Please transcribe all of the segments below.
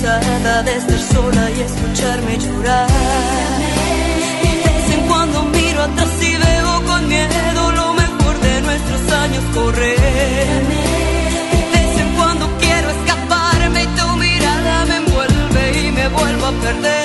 de estar sola y escucharme llorar. De vez en cuando miro atrás y veo con miedo lo mejor de nuestros años correr. De vez en cuando quiero escaparme y tu mirada me envuelve y me vuelvo a perder.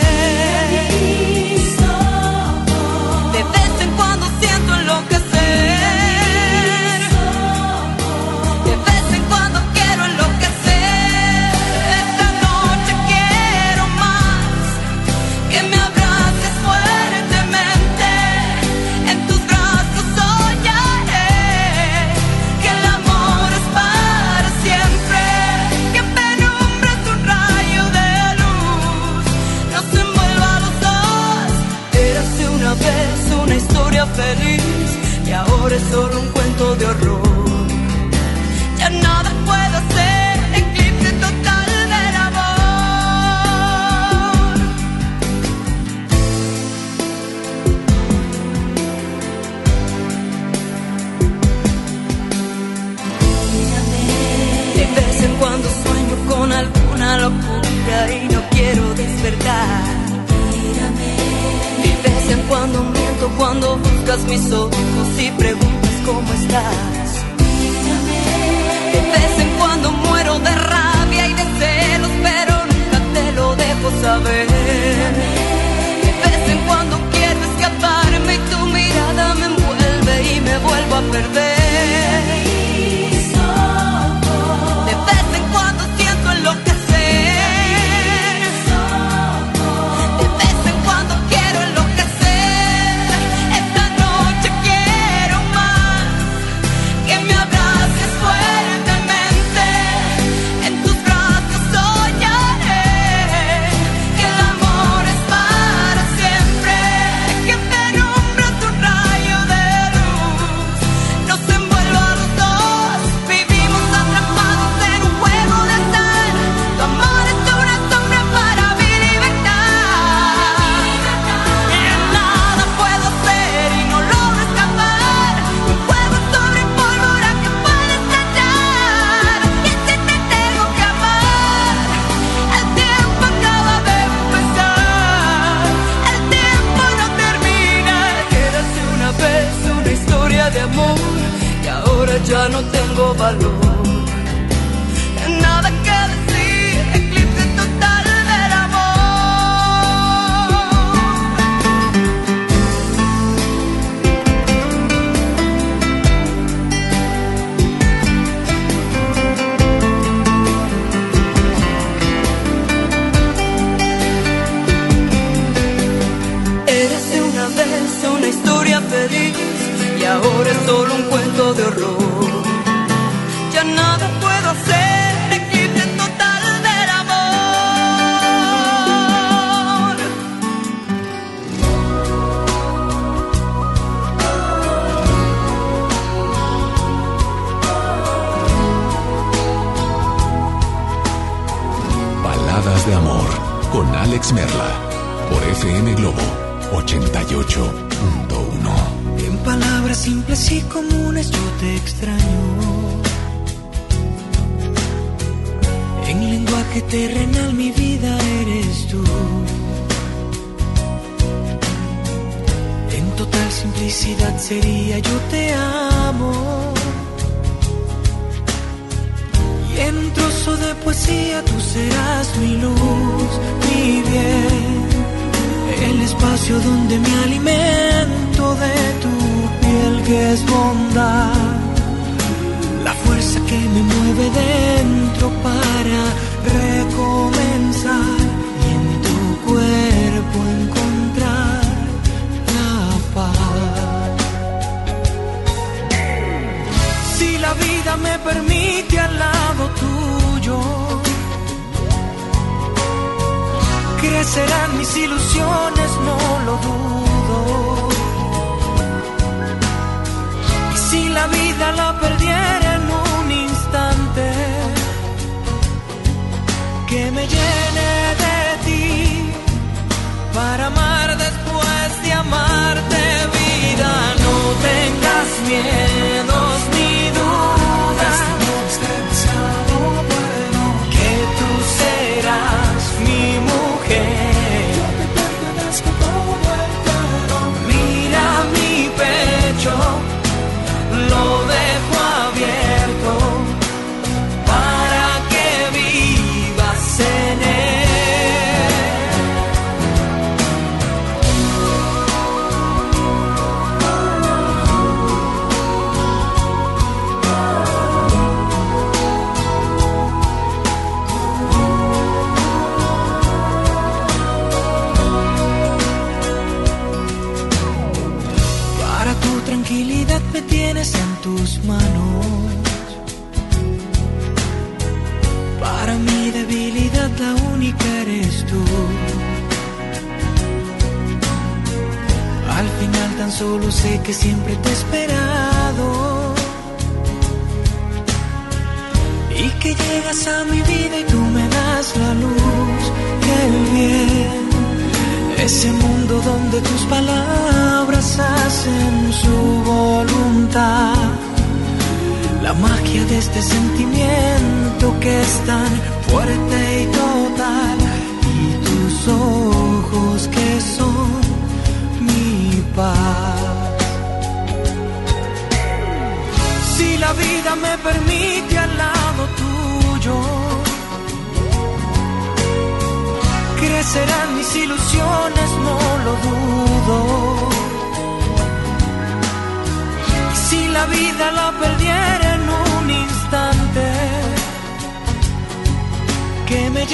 Buscas mis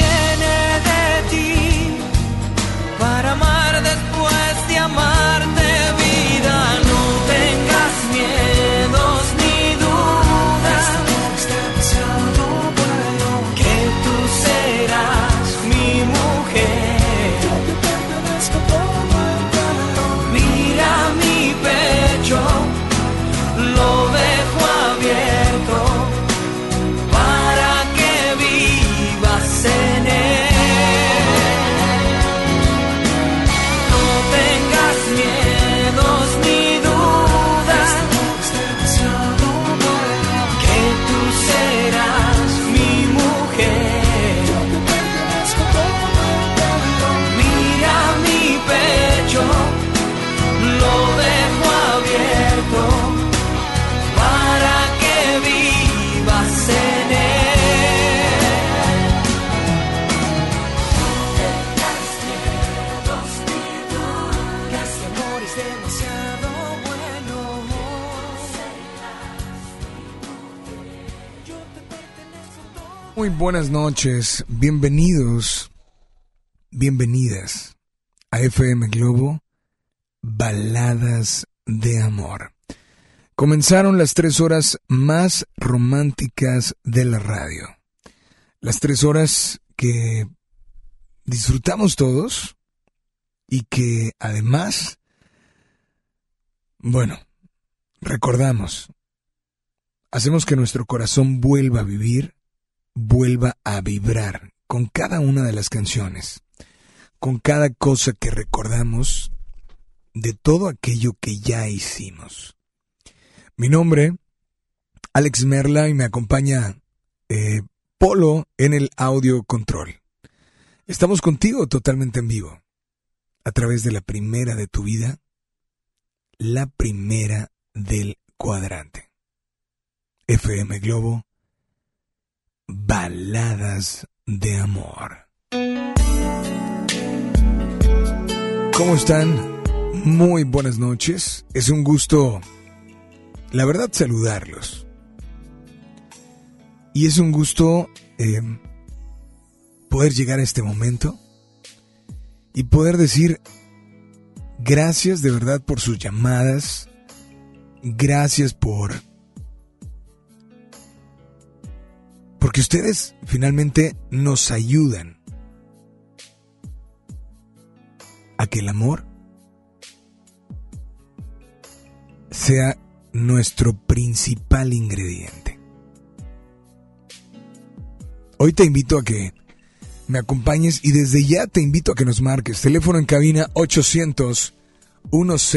viene de ti. Muy buenas noches, bienvenidos, bienvenidas a FM Globo, Baladas de Amor. Comenzaron las tres horas más románticas de la radio. Las tres horas que disfrutamos todos y que además, bueno, recordamos, hacemos que nuestro corazón vuelva a vivir vuelva a vibrar con cada una de las canciones, con cada cosa que recordamos de todo aquello que ya hicimos. Mi nombre, Alex Merla, y me acompaña eh, Polo en el audio control. Estamos contigo totalmente en vivo, a través de la primera de tu vida, la primera del cuadrante. FM Globo Baladas de Amor. ¿Cómo están? Muy buenas noches. Es un gusto, la verdad, saludarlos. Y es un gusto em, poder llegar a este momento y poder decir gracias de verdad por sus llamadas, gracias por Porque ustedes finalmente nos ayudan a que el amor sea nuestro principal ingrediente. Hoy te invito a que me acompañes y desde ya te invito a que nos marques. Teléfono en cabina 800 10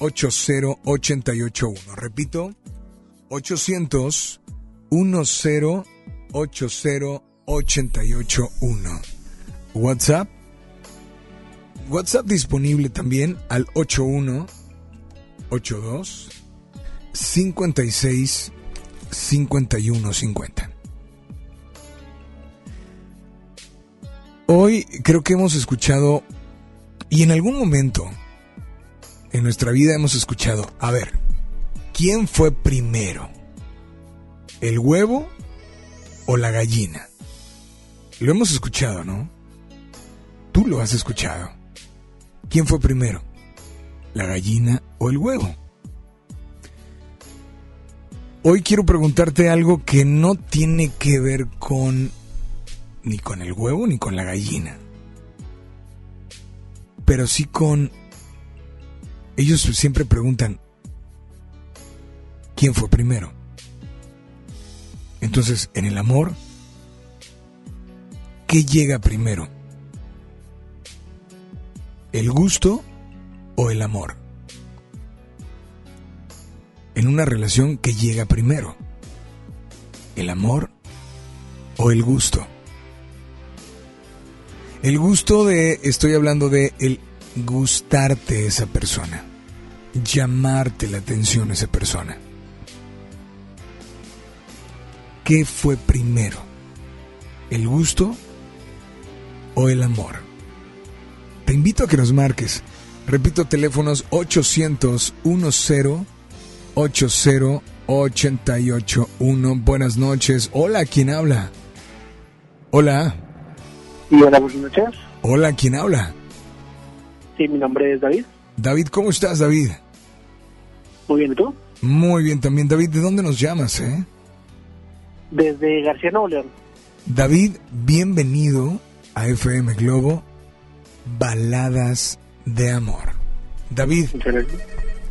80 881. Repito, 800 10 80 881. WhatsApp. WhatsApp disponible también al 81 82 56 51 50. Hoy creo que hemos escuchado, y en algún momento en nuestra vida hemos escuchado, a ver, ¿quién fue primero? ¿El huevo o la gallina? Lo hemos escuchado, ¿no? Tú lo has escuchado. ¿Quién fue primero? ¿La gallina o el huevo? Hoy quiero preguntarte algo que no tiene que ver con ni con el huevo ni con la gallina. Pero sí con... Ellos siempre preguntan, ¿quién fue primero? Entonces, en el amor, ¿qué llega primero? ¿El gusto o el amor? En una relación, ¿qué llega primero? ¿El amor o el gusto? El gusto de, estoy hablando de el gustarte esa persona, llamarte la atención a esa persona. ¿Qué fue primero? ¿El gusto o el amor? Te invito a que nos marques. Repito, teléfonos 800 10 80 881. Buenas noches. Hola, ¿quién habla? Hola. Y hola, buenas noches. Hola, ¿quién habla? Sí, mi nombre es David. David, ¿cómo estás, David? Muy bien, ¿y tú? Muy bien también, David. ¿De dónde nos llamas, eh? Desde García Nuevo León. David, bienvenido a FM Globo, Baladas de Amor. David,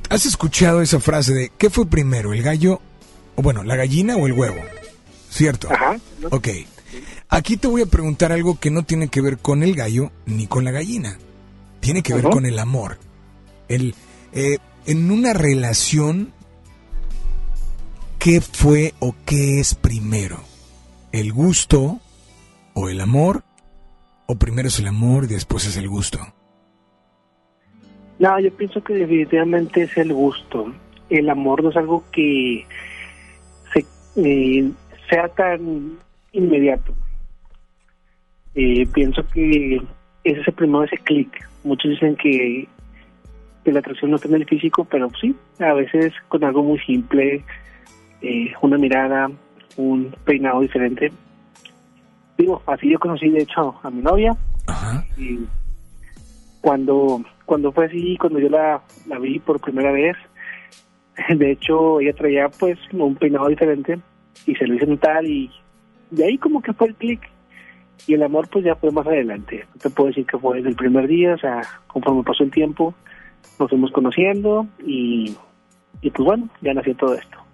¿has escuchado esa frase de ¿qué fue primero, el gallo, o bueno, la gallina o el huevo? ¿Cierto? Ajá. Ok. Aquí te voy a preguntar algo que no tiene que ver con el gallo ni con la gallina. Tiene que ver Ajá. con el amor. El, eh, en una relación, ¿qué fue o qué es primero? ¿El gusto o el amor? ¿O primero es el amor y después es el gusto? No, yo pienso que definitivamente es el gusto. El amor no es algo que eh, sea tan inmediato. Eh, pienso que es ese primero, ese clic. Muchos dicen que la atracción no tiene el físico, pero sí, a veces con algo muy simple, eh, una mirada, un peinado diferente. Digo, así yo conocí de hecho a mi novia Ajá. y cuando cuando fue así cuando yo la, la vi por primera vez de hecho ella traía pues un peinado diferente y se lo hice notar y de ahí como que fue el clic y el amor pues ya fue más adelante no te puedo decir que fue desde el primer día o sea conforme pasó el tiempo nos fuimos conociendo y y pues bueno ya nació todo esto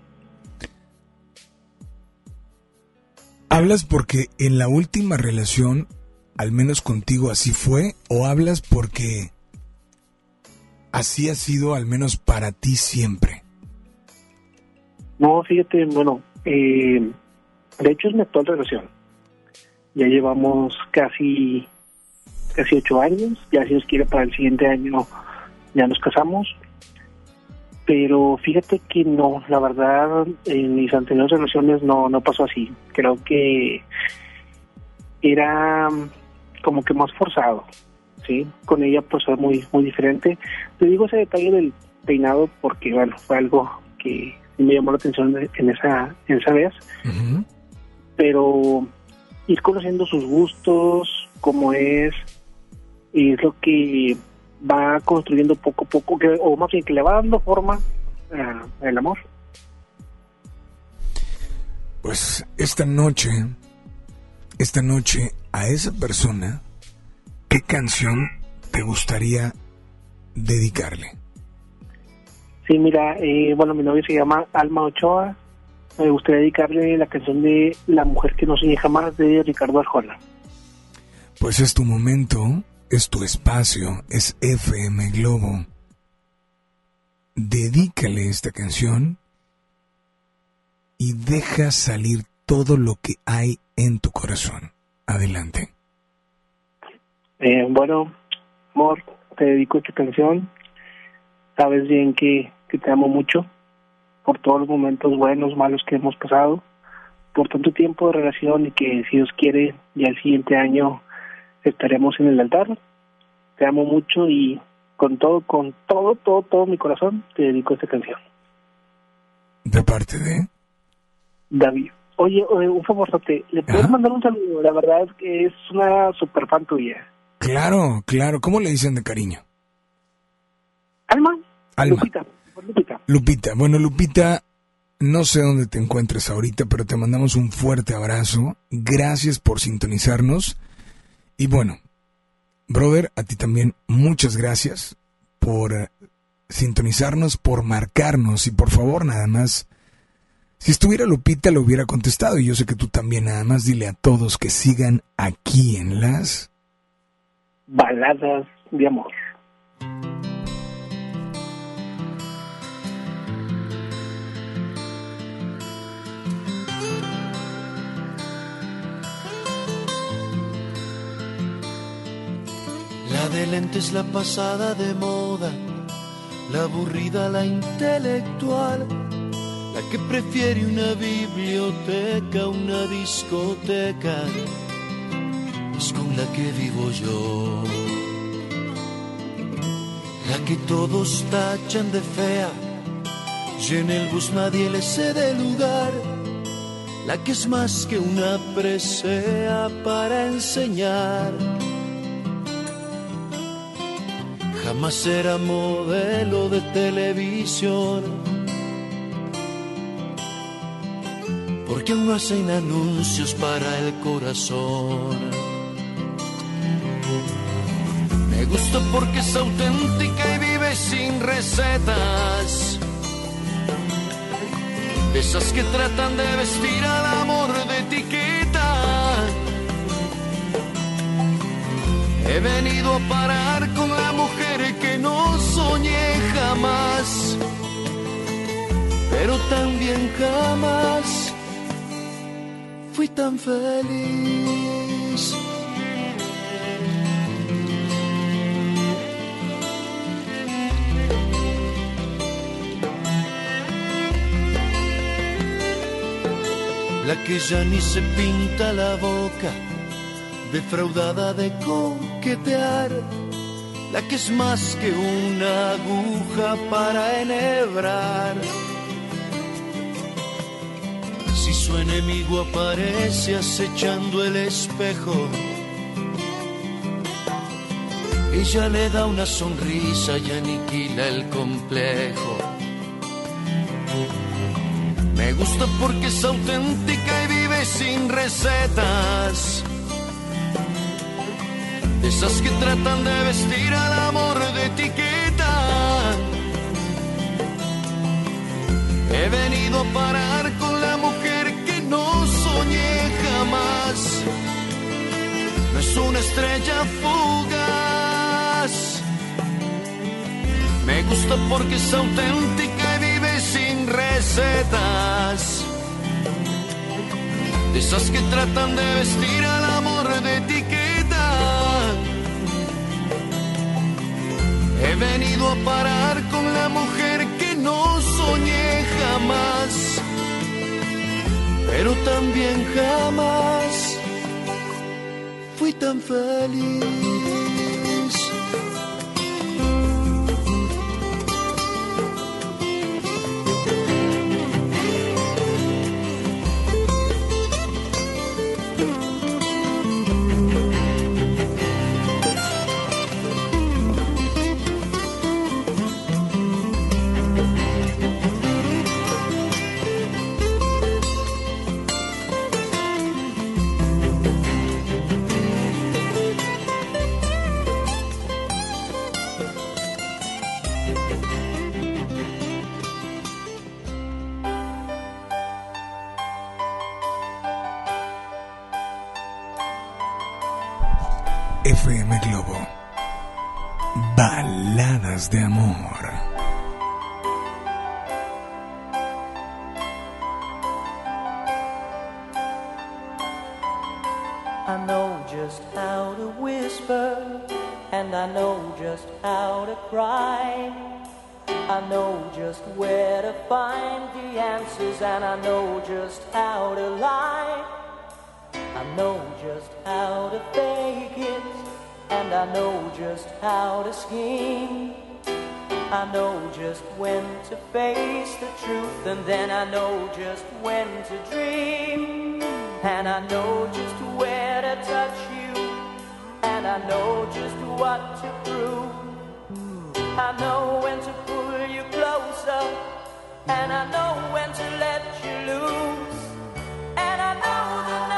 ¿Hablas porque en la última relación, al menos contigo, así fue? ¿O hablas porque así ha sido, al menos para ti siempre? No, fíjate, bueno, eh, de hecho es mi actual relación. Ya llevamos casi casi ocho años, ya si nos quiere para el siguiente año ya nos casamos. Pero fíjate que no, la verdad, en mis anteriores relaciones no, no pasó así. Creo que era como que más forzado. sí, con ella pues fue muy, muy diferente. Te digo ese detalle del peinado porque, bueno, fue algo que me llamó la atención en esa, en esa vez. Pero ir conociendo sus gustos, cómo es, y es lo que va construyendo poco a poco, que, o más bien que le va dando forma al amor. Pues esta noche, esta noche a esa persona, ¿qué canción te gustaría dedicarle? Sí, mira, eh, bueno, mi novio se llama Alma Ochoa. Me gustaría dedicarle la canción de La mujer que no soñé jamás de Ricardo Arjona. Pues es tu momento, es tu espacio, es FM Globo. Dedícale esta canción y deja salir todo lo que hay en tu corazón. Adelante. Eh, bueno, amor, te dedico esta canción sabes bien que, te amo mucho por todos los momentos buenos, malos que hemos pasado, por tanto tiempo de relación y que si Dios quiere, ya el siguiente año estaremos en el altar. Te amo mucho y con todo, con todo, todo, todo mi corazón te dedico esta canción. ¿De parte de? David. Oye, un favor, ¿le puedes mandar un saludo? La verdad es que es una super fan tuya. Claro, claro. ¿Cómo le dicen de cariño? Alma. Alma. Lupita. Lupita. Lupita. Bueno, Lupita, no sé dónde te encuentres ahorita, pero te mandamos un fuerte abrazo. Gracias por sintonizarnos. Y bueno, brother, a ti también muchas gracias por eh, sintonizarnos, por marcarnos y por favor nada más, si estuviera Lupita lo hubiera contestado y yo sé que tú también nada más dile a todos que sigan aquí en las baladas de amor. De lentes la pasada de moda, la aburrida, la intelectual, la que prefiere una biblioteca, una discoteca, es con la que vivo yo. La que todos tachan de fea, y en el bus nadie le cede lugar. La que es más que una presea para enseñar jamás era modelo de televisión. Porque aún no hacen anuncios para el corazón. Me gusta porque es auténtica y vive sin recetas. De esas que tratan de vestir al amor de etiqueta. He venido a parar con la mujer no soñé jamás, pero también jamás fui tan feliz. La que ya ni se pinta la boca, defraudada de coquetear la que es más que una aguja para enhebrar. Si su enemigo aparece acechando el espejo, ella le da una sonrisa y aniquila el complejo. Me gusta porque es auténtica y vive sin recetas esas que tratan de vestir al amor de etiqueta. He venido a parar con la mujer que no soñé jamás. No es una estrella fugaz. Me gusta porque es auténtica y vive sin recetas. De esas que tratan de vestir al amor de etiqueta. He venido a parar con la mujer que no soñé jamás, pero también jamás fui tan feliz. Just where to find the answers, and I know just how to lie. I know just how to fake it, and I know just how to scheme. I know just when to face the truth, and then I know just when to dream. And I know just where to touch you, and I know just what to prove. I know when to pull you closer, and I know when to let you loose. And I know the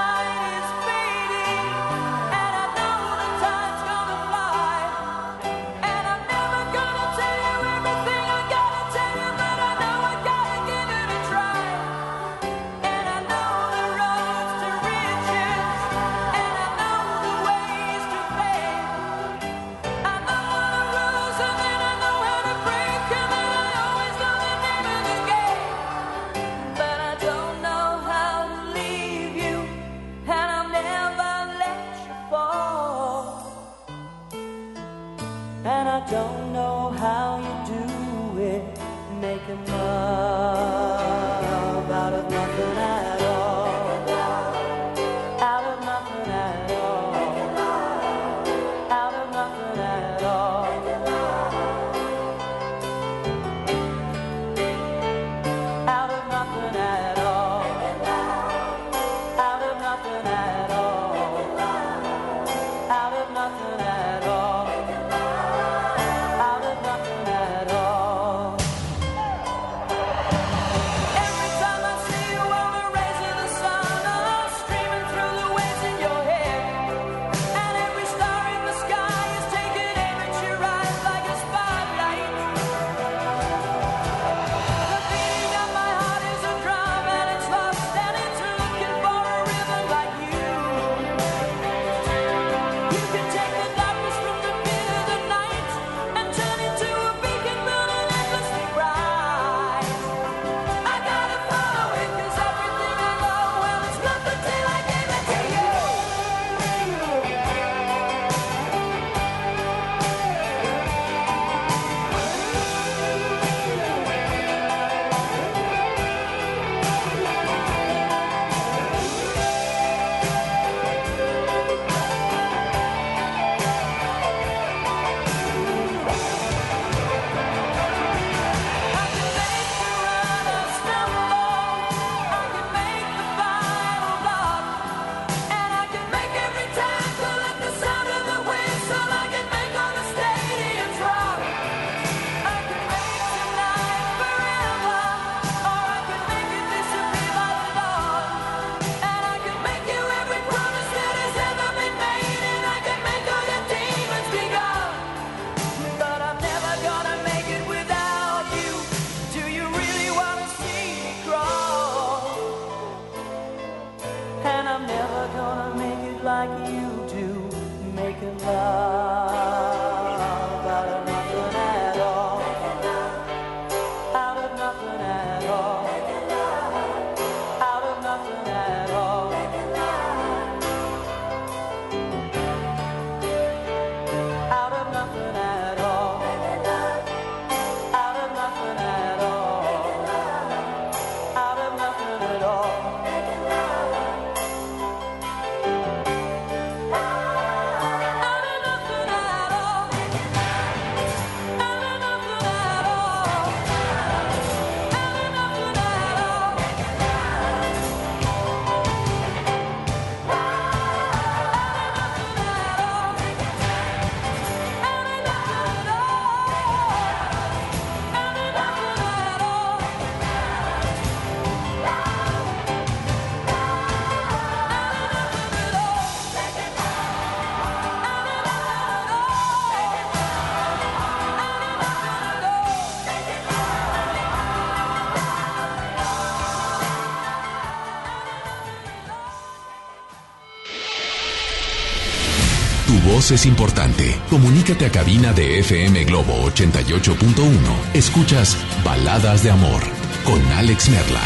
es importante. Comunícate a cabina de FM Globo 88.1. Escuchas Baladas de Amor con Alex Merla.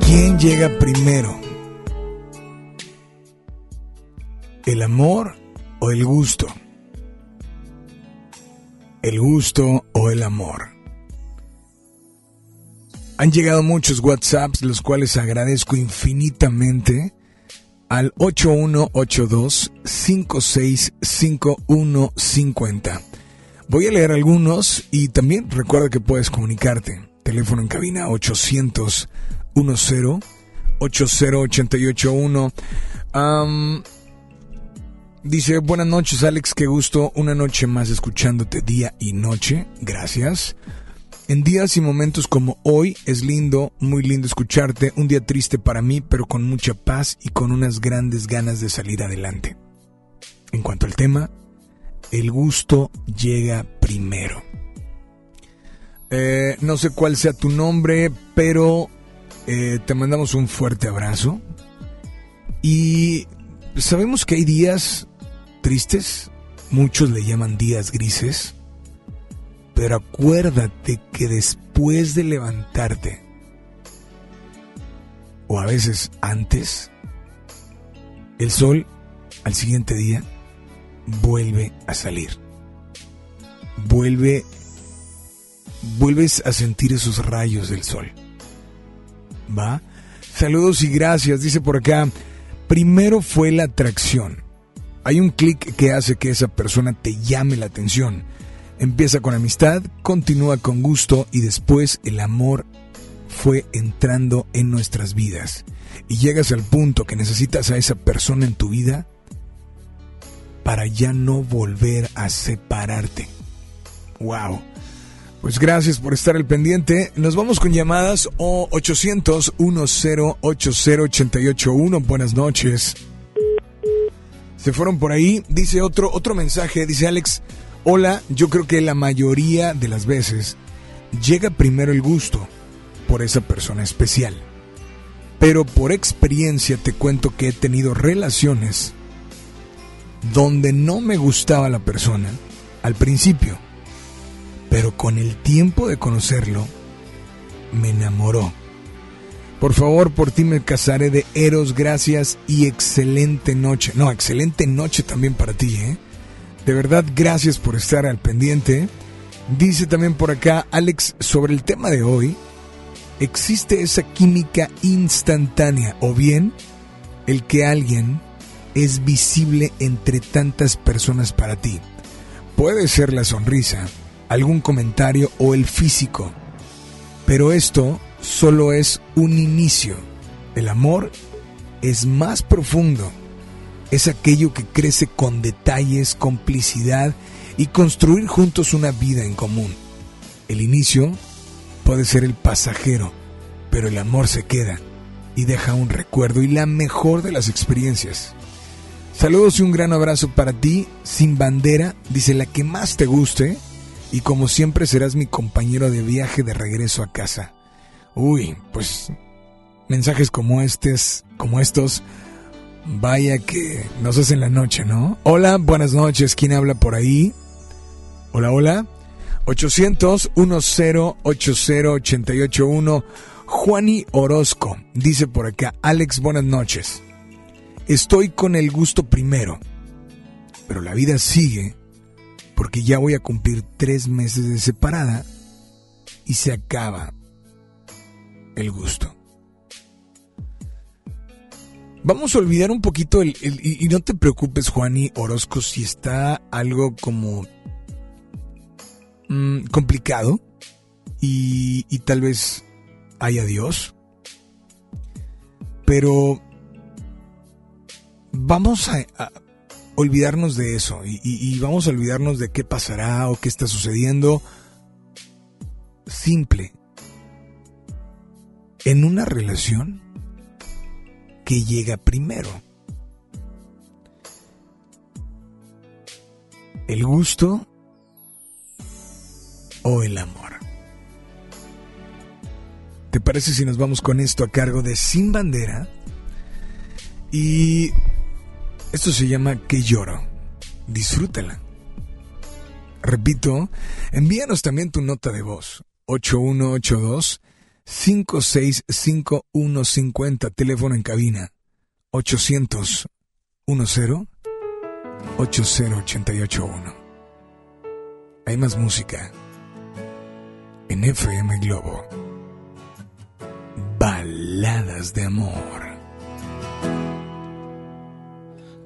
¿Quién llega primero? ¿El amor o el gusto? ¿El gusto o el amor? Han llegado muchos WhatsApps, los cuales agradezco infinitamente al 8182-565150. Voy a leer algunos y también recuerda que puedes comunicarte. Teléfono en cabina 800 10 80881. dice, buenas noches Alex, qué gusto, una noche más escuchándote día y noche, gracias. En días y momentos como hoy es lindo, muy lindo escucharte, un día triste para mí, pero con mucha paz y con unas grandes ganas de salir adelante. En cuanto al tema, el gusto llega primero. Eh, no sé cuál sea tu nombre, pero eh, te mandamos un fuerte abrazo. Y sabemos que hay días tristes, muchos le llaman días grises pero acuérdate que después de levantarte, o a veces antes, el sol al siguiente día vuelve a salir. Vuelve, vuelves a sentir esos rayos del sol. ¿Va? Saludos y gracias, dice por acá. Primero fue la atracción. Hay un clic que hace que esa persona te llame la atención. Empieza con amistad, continúa con gusto y después el amor fue entrando en nuestras vidas. Y llegas al punto que necesitas a esa persona en tu vida para ya no volver a separarte. ¡Wow! Pues gracias por estar al pendiente. Nos vamos con llamadas o 800 1080 Buenas noches. Se fueron por ahí. Dice otro otro mensaje, dice Alex, Hola, yo creo que la mayoría de las veces llega primero el gusto por esa persona especial. Pero por experiencia te cuento que he tenido relaciones donde no me gustaba la persona al principio, pero con el tiempo de conocerlo, me enamoró. Por favor, por ti me casaré de Eros, gracias y excelente noche. No, excelente noche también para ti, ¿eh? De verdad, gracias por estar al pendiente. Dice también por acá Alex sobre el tema de hoy. Existe esa química instantánea o bien el que alguien es visible entre tantas personas para ti. Puede ser la sonrisa, algún comentario o el físico. Pero esto solo es un inicio. El amor es más profundo es aquello que crece con detalles, complicidad y construir juntos una vida en común. El inicio puede ser el pasajero, pero el amor se queda y deja un recuerdo y la mejor de las experiencias. Saludos y un gran abrazo para ti, sin bandera, dice la que más te guste y como siempre serás mi compañero de viaje de regreso a casa. Uy, pues mensajes como estos, como estos Vaya que nos hacen la noche, ¿no? Hola, buenas noches. ¿Quién habla por ahí? Hola, hola. 800-1080-881. Juani Orozco dice por acá. Alex, buenas noches. Estoy con el gusto primero, pero la vida sigue porque ya voy a cumplir tres meses de separada y se acaba el gusto. Vamos a olvidar un poquito el, y, no te preocupes, Juani Orozco, si está algo como mm, complicado y, y, tal vez haya Dios. Pero vamos a, olvidarnos de eso y, y vamos a olvidarnos de qué pasará o qué está sucediendo. Simple. En una relación que llega primero. ¿El gusto o el amor? ¿Te parece si nos vamos con esto a cargo de Sin Bandera? Y Esto se llama Que lloro. Disfrútala. Repito, envíanos también tu nota de voz. 8182 565150, teléfono en cabina. 800 10 80881. Hay más música en FM Globo. Baladas de amor.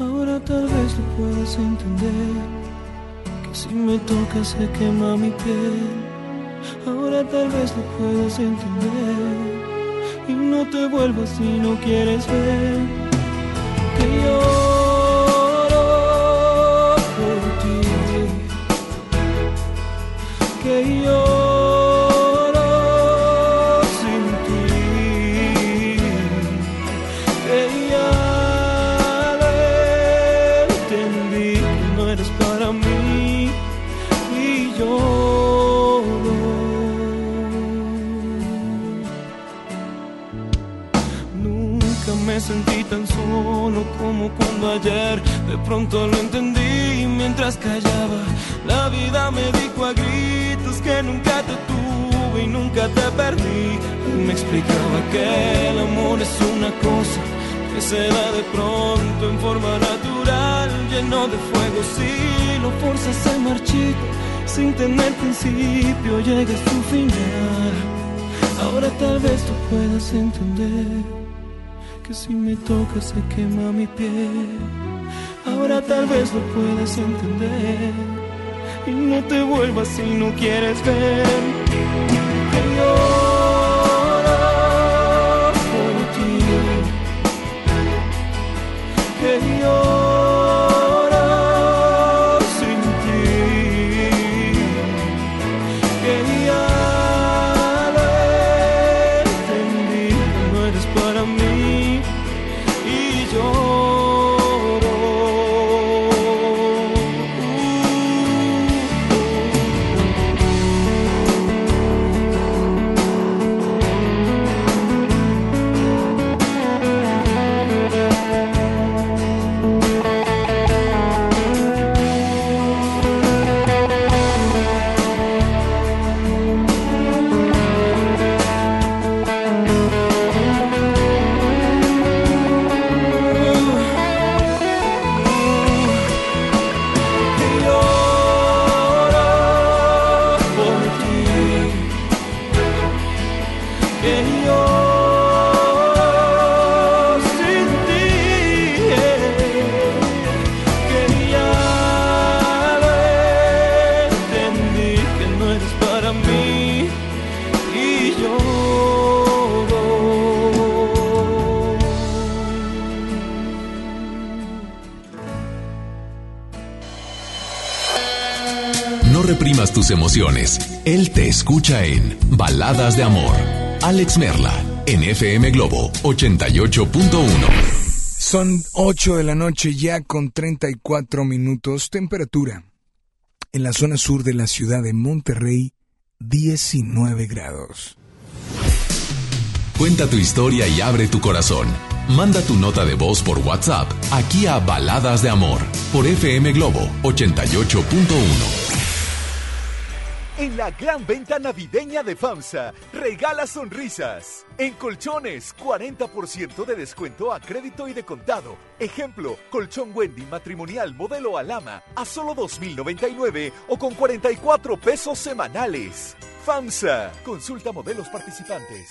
Ahora tal vez lo puedas entender si me toca se quema mi piel. Ahora tal vez lo puedas entender. Y no te vuelvas si no quieres ver. Que lloro por ti. Que yo ayer de pronto lo entendí mientras callaba. La vida me dijo a gritos que nunca te tuve y nunca te perdí. me explicaba que el amor es una cosa que se da de pronto en forma natural, lleno de fuego. Si lo fuerzas se marchita, sin tener principio, llega a su final. Ahora tal vez tú puedas entender que si me tocas se quema mi piel. Ahora tal vez lo puedas entender y no te vuelvas si no quieres ver que lloro por ti, que lloro. Tus emociones. Él te escucha en Baladas de Amor. Alex Merla, en FM Globo 88.1. Son 8 de la noche ya con 34 minutos. Temperatura. En la zona sur de la ciudad de Monterrey, 19 grados. Cuenta tu historia y abre tu corazón. Manda tu nota de voz por WhatsApp aquí a Baladas de Amor por FM Globo 88.1. En la gran venta navideña de FAMSA, regala sonrisas. En colchones, 40% de descuento a crédito y de contado. Ejemplo, colchón Wendy matrimonial modelo Alama a solo 2.099 o con 44 pesos semanales. FAMSA, consulta modelos participantes.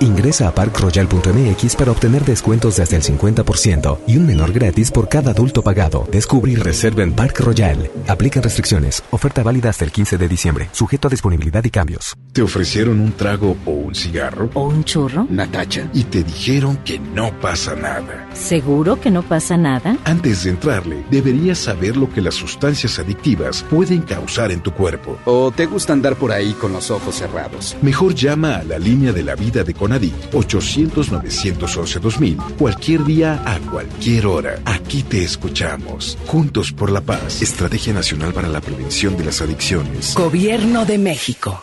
Ingresa a parkroyal.mx para obtener descuentos de hasta el 50% y un menor gratis por cada adulto pagado. Descubre y reserva en Park Royal. Aplican restricciones. Oferta válida hasta el 15 de diciembre. Sujeto a disponibilidad y cambios. ¿Te ofrecieron un trago o un cigarro? ¿O un churro? Natacha. Y te dijeron que no pasa nada. ¿Seguro que no pasa nada? Antes de entrarle, deberías saber lo que las sustancias adictivas pueden causar en tu cuerpo. ¿O te gusta andar por ahí con los ojos cerrados? Mejor llama a la línea de la vida de Conadic 800-911-2000 cualquier día a cualquier hora. Aquí te escuchamos. Juntos por la paz. Estrategia Nacional para la Prevención de las Adicciones. Gobierno de México.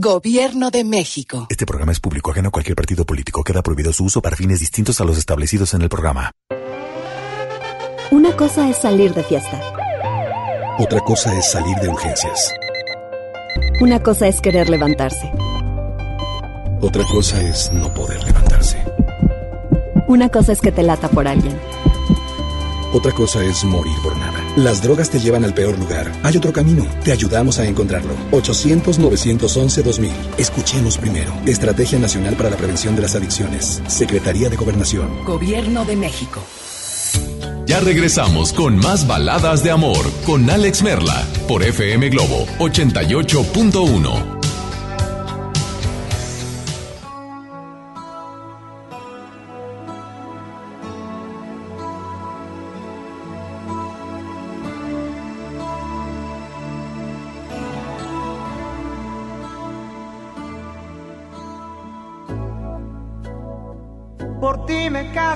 Gobierno de México. Este programa es público ajeno a cualquier partido político. Queda prohibido su uso para fines distintos a los establecidos en el programa. Una cosa es salir de fiesta. Otra cosa es salir de urgencias. Una cosa es querer levantarse. Otra cosa es no poder levantarse. Una cosa es que te lata por alguien. Otra cosa es morir por nada. Las drogas te llevan al peor lugar. Hay otro camino. Te ayudamos a encontrarlo. 800-911-2000. Escuchemos primero. Estrategia Nacional para la Prevención de las Adicciones. Secretaría de Gobernación. Gobierno de México. Ya regresamos con más baladas de amor con Alex Merla por FM Globo 88.1.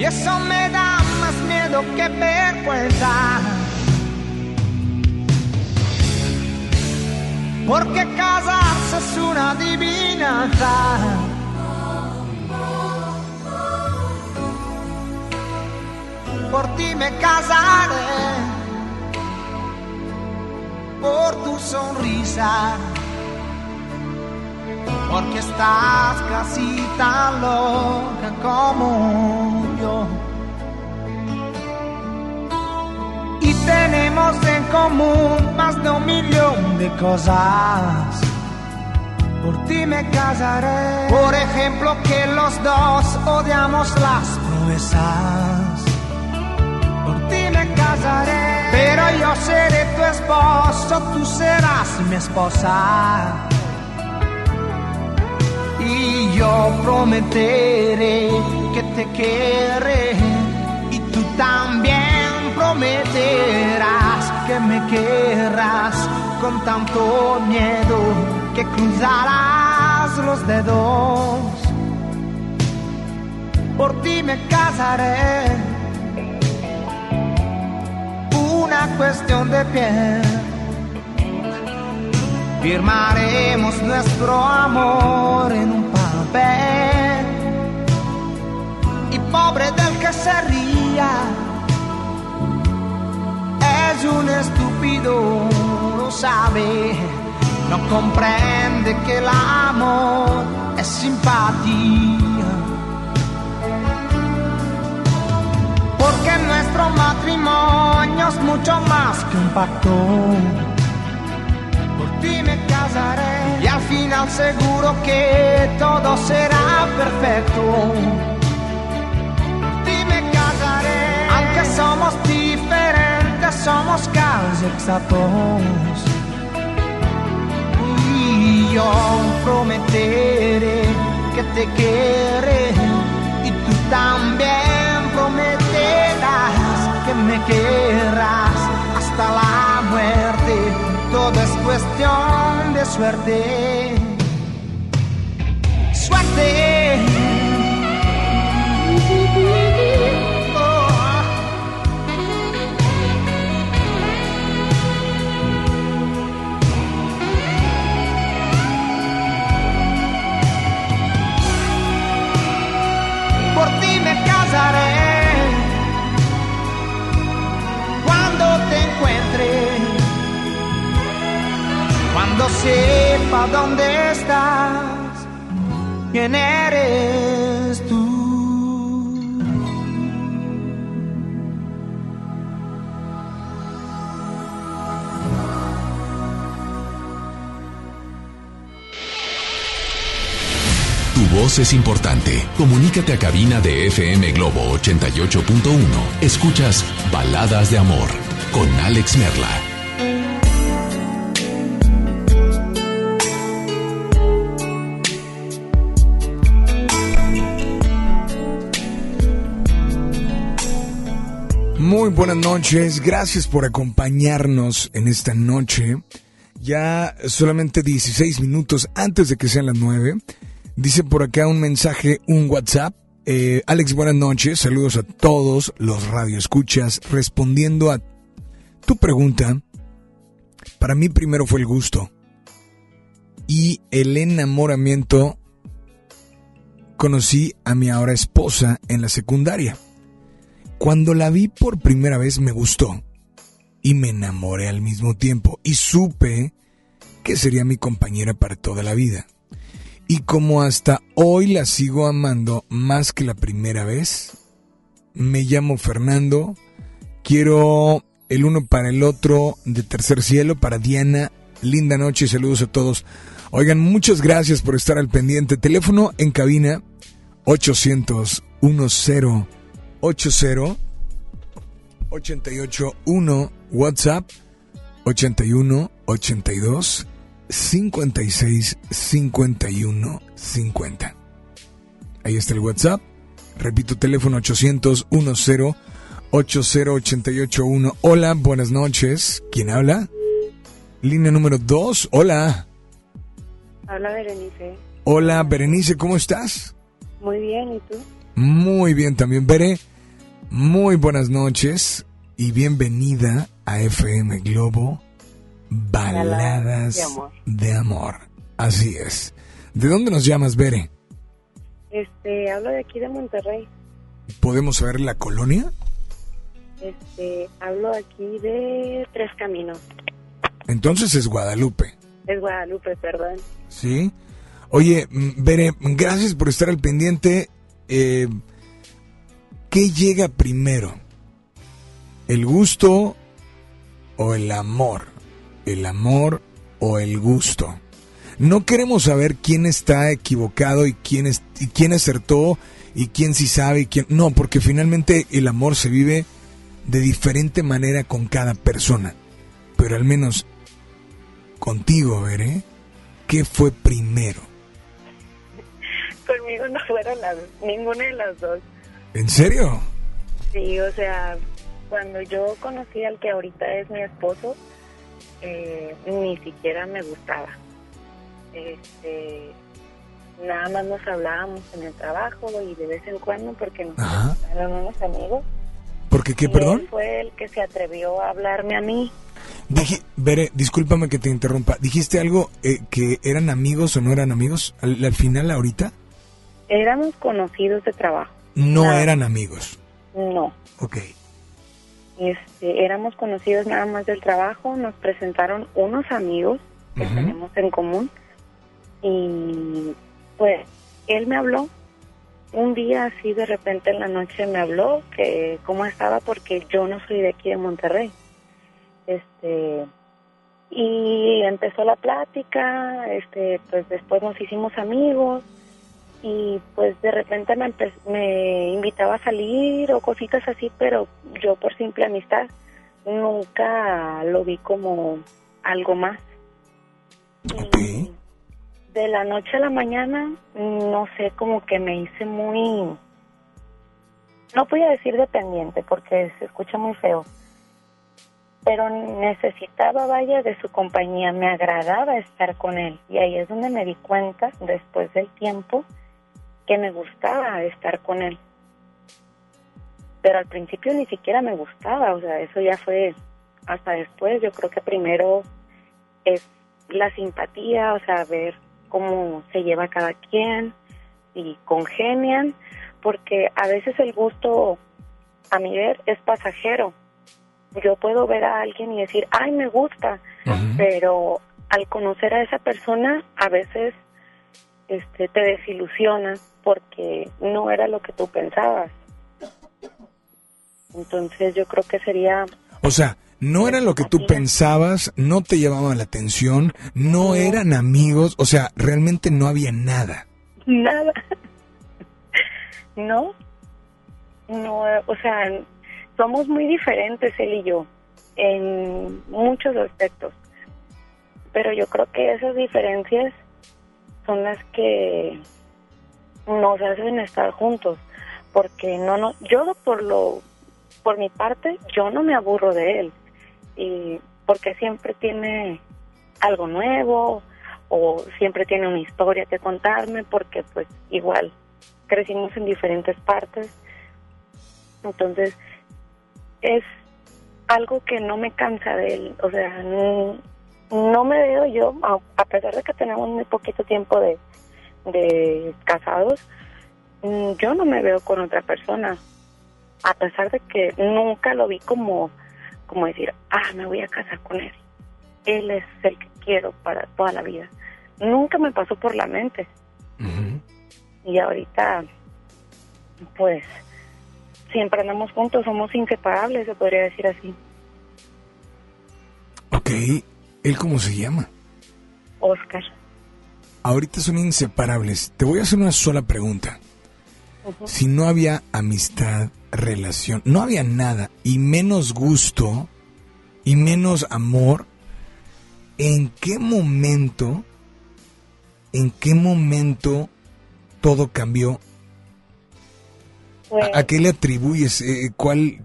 Y eso me da más miedo que vergüenza. Porque casarse es una adivinanza. Por ti me casaré. Por tu sonrisa porque estás casi tan loca como yo. Y tenemos en común más de un millón de cosas. Por ti me casaré. Por ejemplo, que los dos odiamos las promesas. Por ti me casaré. Pero yo seré tu esposo, tú serás mi esposa y yo prometeré que te querré y tú también prometerás que me querrás con tanto miedo que cruzarás los dedos. Por ti me casaré, una cuestión de piel firmaremos nuestro amor en un papel. Y pobre del que se ría, es un estúpido, lo sabe, no comprende que el amor es simpatía. Porque nuestro matrimonio es mucho más que un pacto y al final seguro que todo será perfecto. Por ti me casaré, aunque somos diferentes, somos casi exactos. Y yo prometeré que te querré y tú también prometerás que me querrás hasta la muerte todo es cuestión de suerte. Suerte. Sepa dónde estás, quién eres tú. Tu voz es importante. Comunícate a cabina de FM Globo 88.1. Escuchas Baladas de Amor con Alex Merla. Muy buenas noches, gracias por acompañarnos en esta noche. Ya solamente 16 minutos antes de que sean las 9. Dice por acá un mensaje, un WhatsApp. Eh, Alex, buenas noches, saludos a todos los radioescuchas. Respondiendo a tu pregunta, para mí primero fue el gusto y el enamoramiento. Conocí a mi ahora esposa en la secundaria. Cuando la vi por primera vez me gustó y me enamoré al mismo tiempo y supe que sería mi compañera para toda la vida. Y como hasta hoy la sigo amando más que la primera vez, me llamo Fernando, quiero el uno para el otro de Tercer Cielo, para Diana, linda noche y saludos a todos. Oigan, muchas gracias por estar al pendiente. Teléfono en cabina 800 1080 881 WhatsApp 81 82 56 51 50. Ahí está el WhatsApp. Repito, teléfono 800 10 80881. Hola, buenas noches. ¿Quién habla? Línea número 2. Hola. Habla Berenice. Hola, Berenice, ¿cómo estás? Muy bien, ¿y tú? Muy bien también, Bere. Muy buenas noches y bienvenida a FM Globo Baladas de amor. de amor. Así es. ¿De dónde nos llamas, Bere? Este, hablo de aquí de Monterrey. ¿Podemos saber la colonia? Este, hablo aquí de Tres Caminos. Entonces es Guadalupe. Es Guadalupe, perdón. ¿Sí? Oye, mm, Bere, gracias por estar al pendiente. Eh, ¿Qué llega primero? ¿El gusto o el amor? ¿El amor o el gusto? No queremos saber quién está equivocado y quién, es, y quién acertó y quién sí sabe y quién... No, porque finalmente el amor se vive de diferente manera con cada persona. Pero al menos contigo, Bere, ¿qué fue primero? Conmigo no fueron las, ninguna de las dos. ¿En serio? Sí, o sea, cuando yo conocí al que ahorita es mi esposo, eh, ni siquiera me gustaba. Este, nada más nos hablábamos en el trabajo y de vez en cuando porque nos eran unos amigos. ¿Porque qué, Y perdón? él fue el que se atrevió a hablarme a mí. Dije, Bere, discúlpame que te interrumpa. ¿Dijiste algo eh, que eran amigos o no eran amigos? Al, al final, ahorita, Éramos conocidos de trabajo. no eran amigos. No, Ok. este, éramos conocidos nada más del trabajo. Nos presentaron unos amigos que tenemos en común. Y pues él me habló. Un día así de repente en la noche me habló que cómo estaba porque yo no soy de aquí de Monterrey. Este y empezó la plática, este pues después nos hicimos amigos y pues de repente me, me invitaba a salir o cositas así, pero yo por simple amistad nunca lo vi como algo más. Y de la noche a la mañana, no sé, como que me hice muy, no voy a decir dependiente porque se escucha muy feo, pero necesitaba, vaya, de su compañía, me agradaba estar con él. Y ahí es donde me di cuenta, después del tiempo, que me gustaba estar con él. Pero al principio ni siquiera me gustaba, o sea, eso ya fue hasta después. Yo creo que primero es la simpatía, o sea, ver cómo se lleva cada quien y congenian, porque a veces el gusto, a mi ver, es pasajero. Yo puedo ver a alguien y decir, ay, me gusta, pero al conocer a esa persona, a veces este, te desilusionas porque no era lo que tú pensabas. Entonces yo creo que sería O sea, no era lo que tú pensabas, no te llamaban la atención, no eran amigos, o sea, realmente no había nada. Nada. No. No, o sea, somos muy diferentes él y yo en muchos aspectos. Pero yo creo que esas diferencias son las que nos hacen estar juntos, porque no no yo por lo por mi parte yo no me aburro de él y porque siempre tiene algo nuevo o siempre tiene una historia que contarme porque pues igual crecimos en diferentes partes. Entonces es algo que no me cansa de él o sea no, no me veo yo a, pesar de que tenemos muy poquito tiempo de, de casados mm, yo no me veo con otra persona. A pesar de que nunca lo vi como como decir ah me voy a casar con él. Él es el que quiero para toda la vida. Nunca me pasó por la mente. Y ahorita pues siempre andamos juntos somos inseparables se podría decir así. Ok, ¿él cómo se llama? Oscar ahorita son inseparables. Te voy a hacer una sola pregunta. Si no había amistad, relación, no había nada, y menos gusto, y menos amor, ¿en qué momento, en qué momento todo cambió? Pues, ¿A, a qué le atribuyes? Eh, ¿Cuál?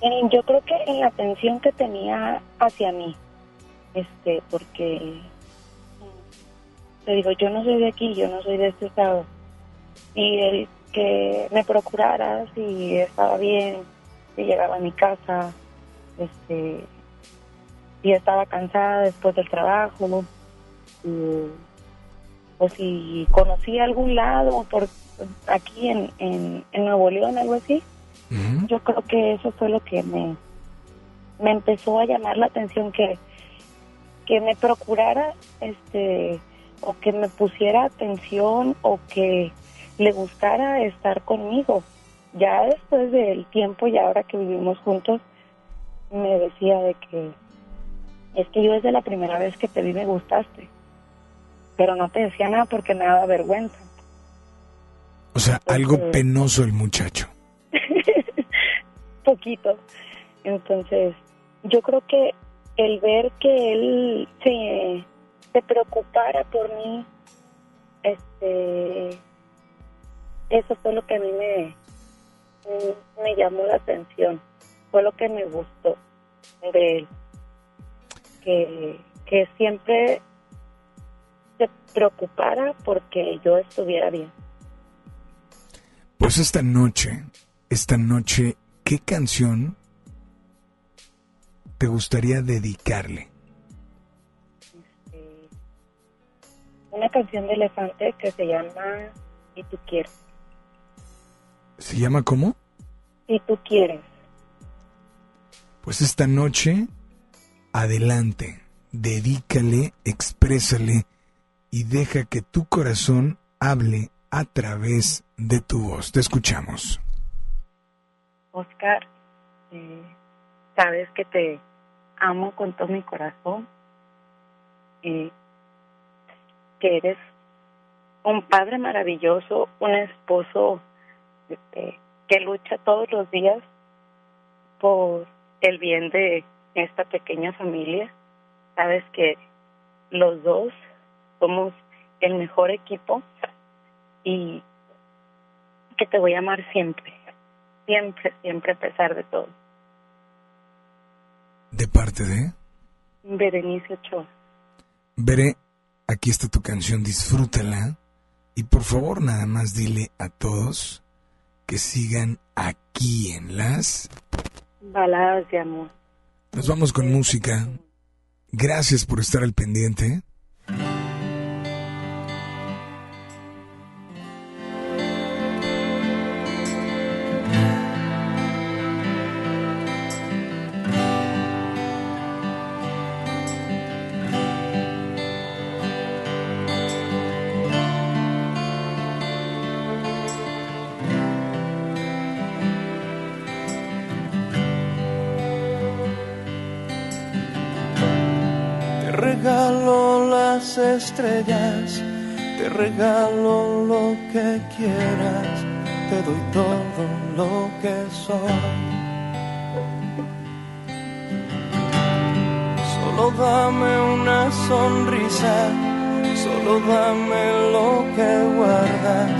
Eh, yo creo que en la atención que tenía hacia mí, este, porque mm, te digo, yo no soy de aquí, yo no soy de este estado, y el que me procurara si estaba bien, si llegaba a mi casa, este, si estaba cansada después del trabajo, o si conocía algún lado por aquí en, en, en Nuevo León, algo así. Yo creo que eso fue lo que me, me empezó a llamar la atención, que, que me procurara este o que me pusiera atención o que le gustara estar conmigo. Ya después del tiempo y ahora que vivimos juntos, me decía de que es que yo desde la primera vez que te vi me gustaste, pero no te decía nada porque me daba vergüenza. O sea, algo penoso el muchacho. poquito. Entonces, yo creo que el ver que él se, se preocupara por mí, este, eso fue lo que a mí me, me llamó la atención, fue lo que me gustó de él, que, que siempre se preocupara porque yo estuviera bien. Pues esta noche, esta noche, ¿qué canción te gustaría dedicarle? Una canción de elefante que se llama Si tú quieres. ¿Se llama cómo? Si tú quieres. Pues esta noche, adelante, dedícale, exprésale y deja que tu corazón hable a través de tu voz. Te escuchamos. Oscar, eh, sabes que te amo con todo mi corazón, eh, que eres un padre maravilloso, un esposo este, que lucha todos los días por el bien de esta pequeña familia. Sabes que los dos somos el mejor equipo y que te voy a amar siempre, siempre, siempre a pesar de todo. De parte de... Berenice Ochoa. Veré, aquí está tu canción, disfrútala. Y por favor, nada más dile a todos que sigan aquí en las... Baladas de amor. Nos vamos con música. Gracias por estar al pendiente. Las estrellas, te regalo lo que quieras, te doy todo lo que soy. Solo dame una sonrisa, solo dame lo que guardas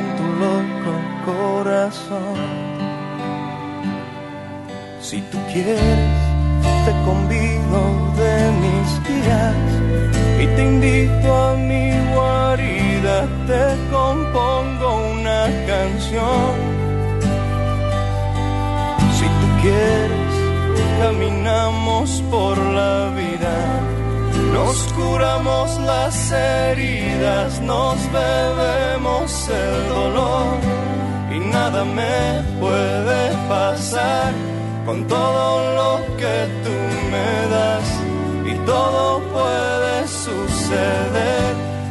en tu loco corazón. Si tú quieres, te convido de mis días y te invito a mi guarida, te compongo una canción. Si tú quieres, caminamos por la vida, nos curamos las heridas, nos bebemos el dolor. Y nada me puede pasar con todo lo que tú me das. Y todo puede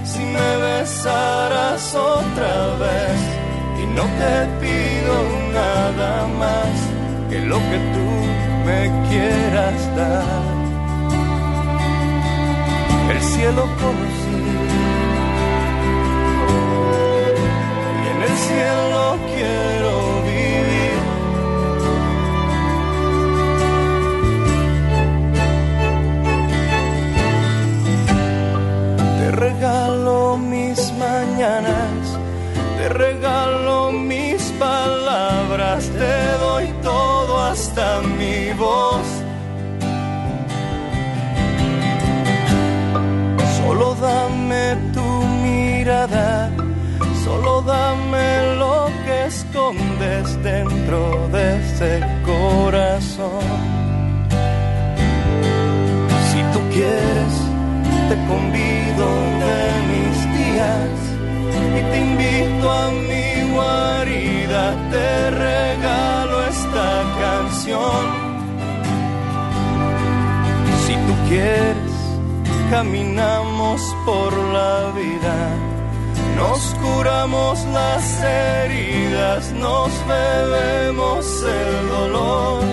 si me besaras otra vez y no te pido nada más que lo que tú me quieras dar. el cielo conocí. Y en el cielo quiero regalo mis mañanas, te regalo mis palabras, te doy todo hasta mi voz. Solo dame tu mirada, solo dame lo que escondes dentro de ese corazón. Si tú quieres, te convido de mis días y te invito a mi guarida, te regalo esta canción. Si tú quieres, caminamos por la vida, nos curamos las heridas, nos bebemos el dolor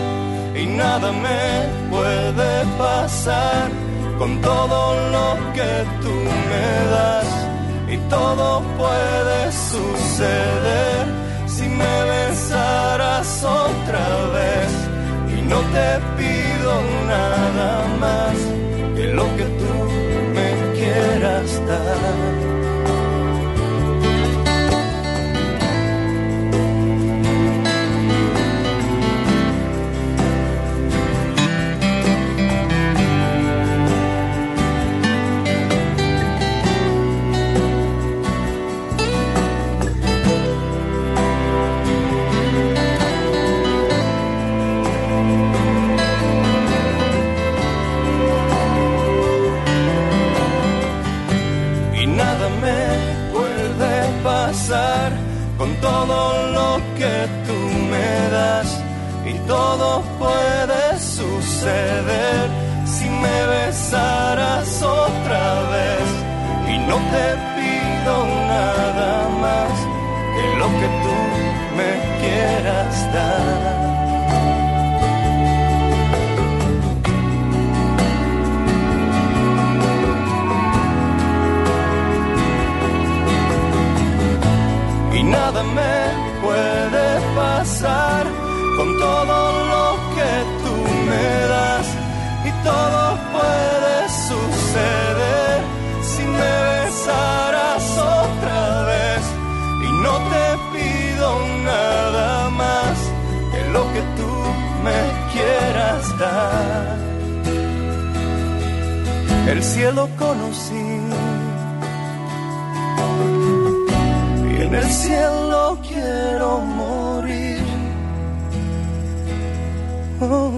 y nada me puede pasar con todo lo que tú me das y todo puede suceder si me besaras otra vez. Y no te pido nada más que lo que tú si me besaras otra vez y no te pido nada más que lo que tú me quieras dar. y nada me puede pasar con todo El cielo conocí y en el cielo quiero morir. Oh.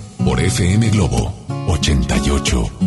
por FM Globo 88.1.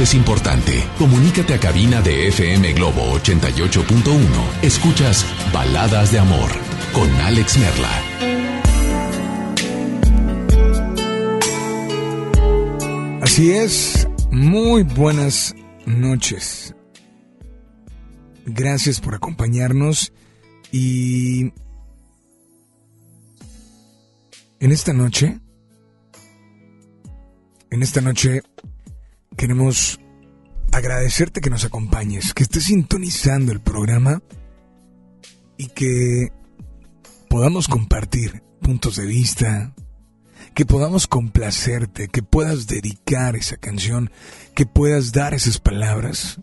es importante. Comunícate a cabina de FM Globo 88.1. Escuchas Baladas de Amor con Alex Merla. Así es, muy buenas noches. Gracias por acompañarnos y en esta noche, en esta noche queremos agradecerte que nos acompañes, que estés sintonizando el programa y que podamos compartir puntos de vista, que podamos complacerte, que puedas dedicar esa canción, que puedas dar esas palabras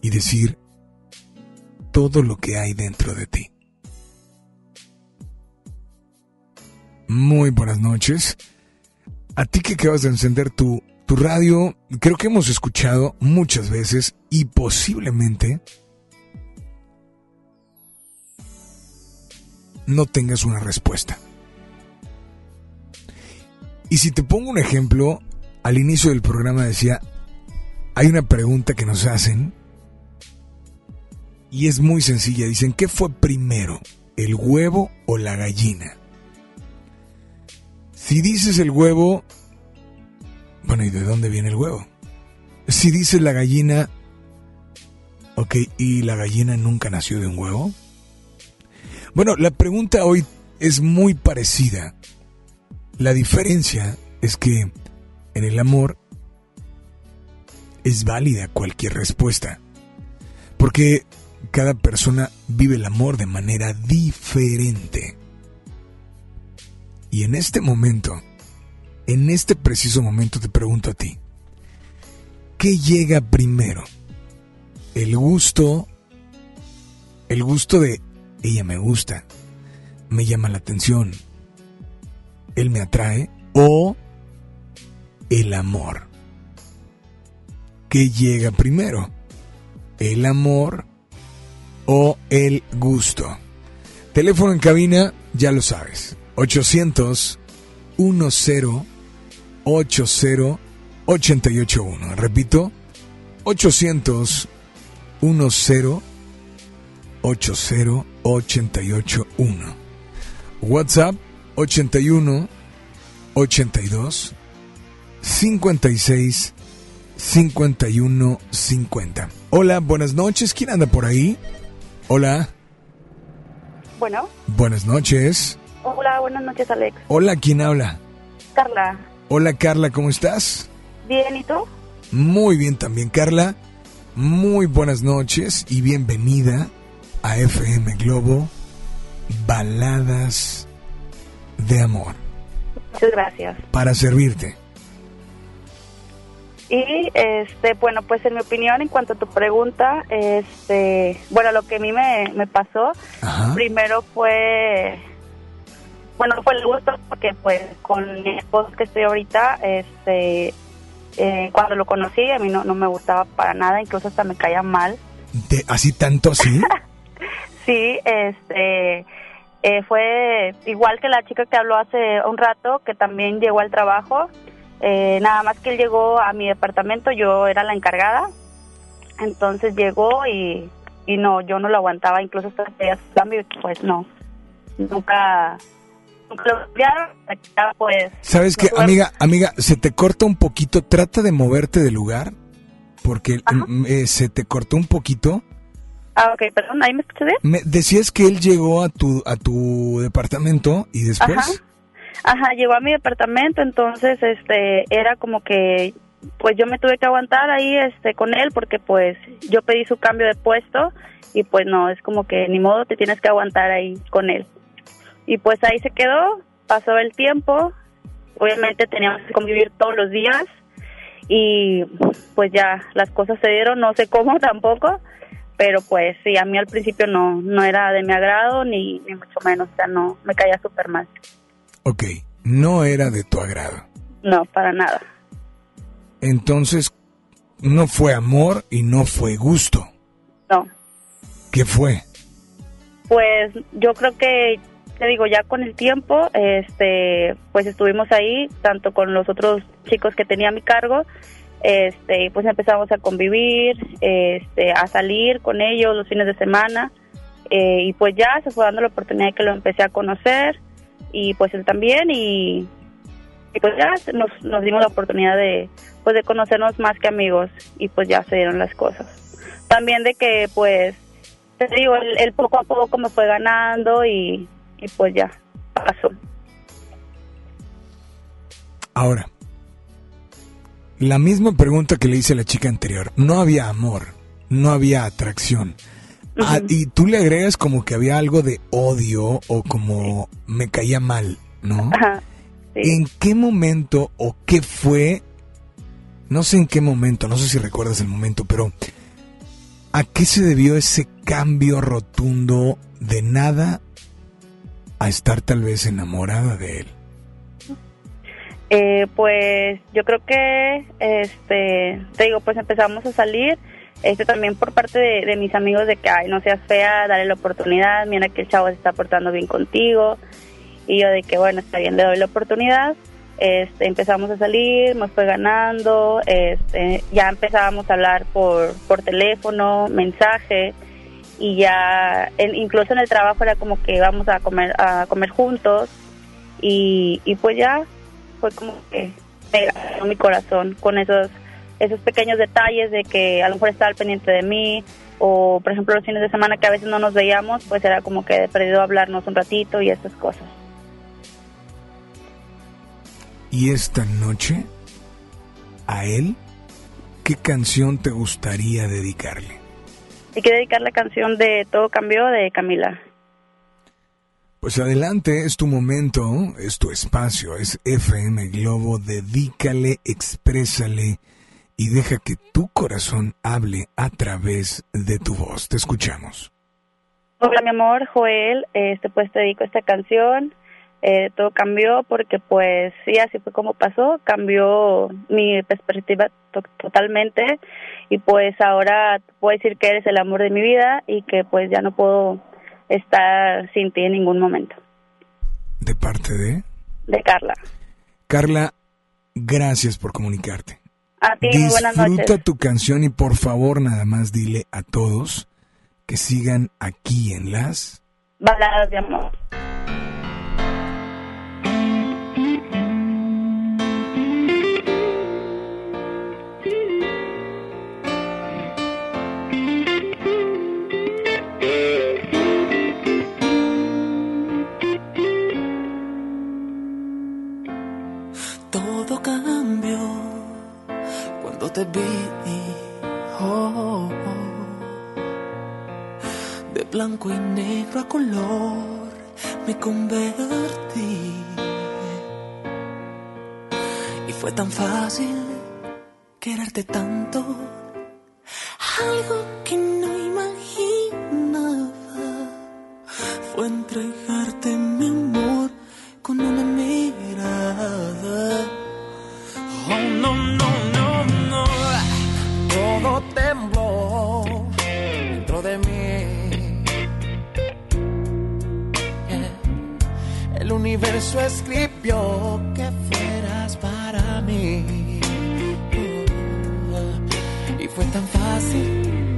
y decir todo lo que hay dentro de ti. Muy buenas noches. A ti que acabas de encender tu, tu radio, creo que hemos escuchado muchas veces y posiblemente no tengas una respuesta. Y si te pongo un ejemplo, al inicio del programa decía, hay una pregunta que nos hacen y es muy sencilla. Dicen, ¿qué fue primero, el huevo o la gallina? Si dices el huevo, bueno, ¿y de dónde viene el huevo? Si dices la gallina, ok, ¿y la gallina nunca nació de un huevo? Bueno, la pregunta hoy es muy parecida. La diferencia es que en el amor es válida cualquier respuesta. Porque cada persona vive el amor de manera diferente. Y en este momento, en este preciso momento te pregunto a ti, ¿qué llega primero? ¿El gusto? ¿El gusto de ella me gusta? ¿Me llama la atención? ¿Él me atrae? ¿O el amor? ¿Qué llega primero? ¿El amor o el gusto? Teléfono en cabina, ya lo sabes. 800 10 80 881. Repito, 800 10 881. WhatsApp 81 82 56 51 50. Hola, buenas noches. ¿Quién anda por ahí? Hola. Bueno. Buenas noches. Hola, buenas noches, Alex. Hola, ¿quién habla? Carla. Hola, Carla, ¿cómo estás? Bien, ¿y tú? Muy bien también, Carla. Muy buenas noches y bienvenida a FM Globo Baladas de Amor. Muchas gracias. Para servirte. Y este, bueno, pues en mi opinión, en cuanto a tu pregunta, este, bueno, lo que a mí me, me pasó, primero fue, bueno, fue el gusto porque pues con mi esposo que estoy ahorita, este, eh, cuando lo conocí a mí no, no me gustaba para nada, incluso hasta me caía mal. ¿De, ¿Así tanto así? sí, este, eh, fue igual que la chica que habló hace un rato, que también llegó al trabajo, eh, nada más que él llegó a mi departamento, yo era la encargada, entonces llegó y, y no, yo no lo aguantaba, incluso hasta cambio, pues no, nunca, pues... ¿Sabes qué, amiga, amiga, se te corta un poquito, trata de moverte del lugar, porque mm, eh, se te cortó un poquito. Ah, ok, perdón, ¿ahí me escuchas bien? Me decías que él llegó a tu, a tu departamento y después... Ajá. Ajá, llegó a mi departamento, entonces este era como que pues yo me tuve que aguantar ahí este con él porque pues yo pedí su cambio de puesto y pues no, es como que ni modo te tienes que aguantar ahí con él. Y pues ahí se quedó, pasó el tiempo, obviamente teníamos que convivir todos los días y pues ya las cosas se dieron, no sé cómo tampoco, pero pues sí, a mí al principio no, no era de mi agrado ni, ni mucho menos, o sea, no, me caía súper mal. Ok, no era de tu agrado. No, para nada. Entonces, no fue amor y no fue gusto. No. ¿Qué fue? Pues yo creo que, te digo, ya con el tiempo, este, pues estuvimos ahí, tanto con los otros chicos que tenía a mi cargo, este, pues empezamos a convivir, este, a salir con ellos los fines de semana, eh, y pues ya se fue dando la oportunidad de que lo empecé a conocer, y pues él también y, pues ya nos, nos dimos la oportunidad de pues de conocernos más que amigos y pues ya se dieron las cosas. También de que pues te digo él, poco a poco me fue ganando y, y pues ya pasó. Ahora la misma pregunta que le hice a la chica anterior. No había amor no había atracción. Ah, y tú le agregas como que había algo de odio o como me caía mal, ¿no? Ajá, ¿En qué momento o qué fue? No sé en qué momento, no sé si recuerdas el momento, pero ¿a qué se debió ese cambio rotundo de nada a estar tal vez enamorada de él? Eh, pues yo creo que, este, te digo, pues empezamos a salir este también por parte de, mis amigos de que, ay, no seas fea, dale la oportunidad, mira que el chavo se está portando bien contigo. Y yo de que, bueno, está bien, le doy la oportunidad. Este, empezamos a salir, nos fue ganando, este, ya empezábamos a hablar por, por teléfono, mensaje, y ya, incluso en el trabajo era como que íbamos a comer, a comer juntos, y, y pues ya fue como que me ganó mi corazón con esos esos pequeños detalles de que a lo mejor estaba al pendiente de mí o por ejemplo los fines de semana que a veces no nos veíamos, pues era como que he perdido hablarnos un ratito y esas cosas. ¿Y esta noche a él qué canción te gustaría dedicarle? Y quiero dedicar la canción de Todo cambió de Camila. Pues adelante, es tu momento, es tu espacio, es FM Globo, dedícale, exprésale y deja que tu corazón hable a través de tu voz. Te escuchamos. Hola, mi amor, Joel. Este, pues te dedico esta canción. Eh, todo cambió porque, pues, sí, así fue como pasó. Cambió mi perspectiva totalmente. Y, pues, ahora puedo decir que eres el amor de mi vida y que, pues, ya no puedo estar sin ti en ningún momento. ¿De parte de? De Carla. Carla, gracias por comunicarte. A ti, buenas noches. Disfruta tu canción y por favor nada más dile a todos que sigan aquí en las... Baladas de amor. Te vi. Oh. De blanco y negro a color me convertí. Y fue tan fácil quererte tanto. Algo que no imaginaba fue entregarte mi amor con una Universo escribió que fueras para mí. Uh, y fue tan fácil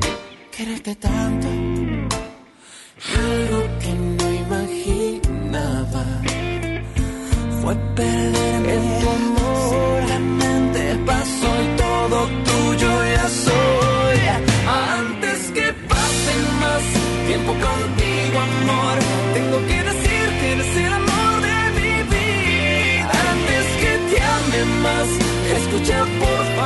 quererte tanto. Algo que no imaginaba fue perderme en tu amor. La mente pasó y todo tuyo ya soy. Antes que pase más tiempo contigo, amor, tengo que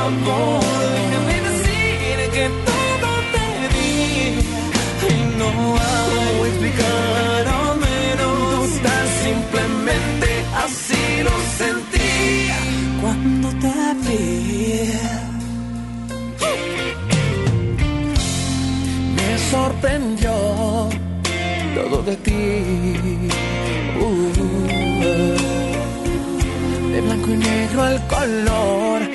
favor, déjame decir que todo te di. Y no hago explicar, al menos tan simplemente así lo sentí cuando te vi. Me sorprendió todo de ti. Uh, de blanco y negro al color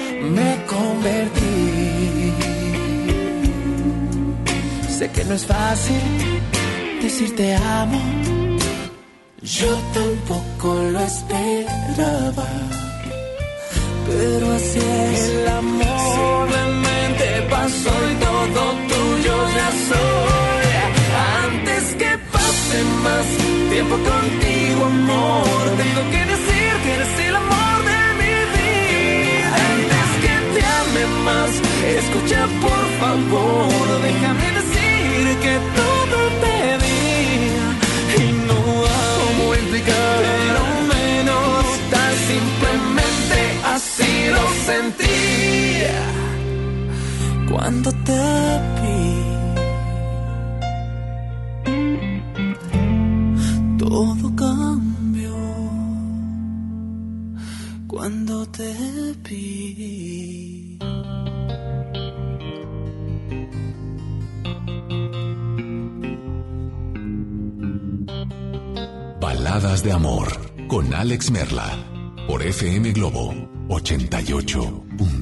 Sé que no es fácil decir te amo. Yo tampoco lo esperaba. Pero así es el amor. Simplemente pasó y todo tuyo ya soy. Antes que pase más tiempo contigo, amor. Tengo que decir que eres el amor Todo cambió cuando te vi. Baladas de amor con Alex Merla por FM Globo 88.1.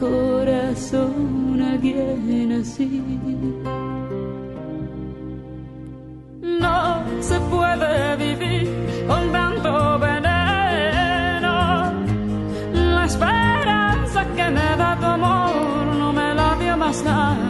corazón a alguien así. No se puede vivir con tanto veneno. La esperanza que me da tu amor no me la dio más nadie,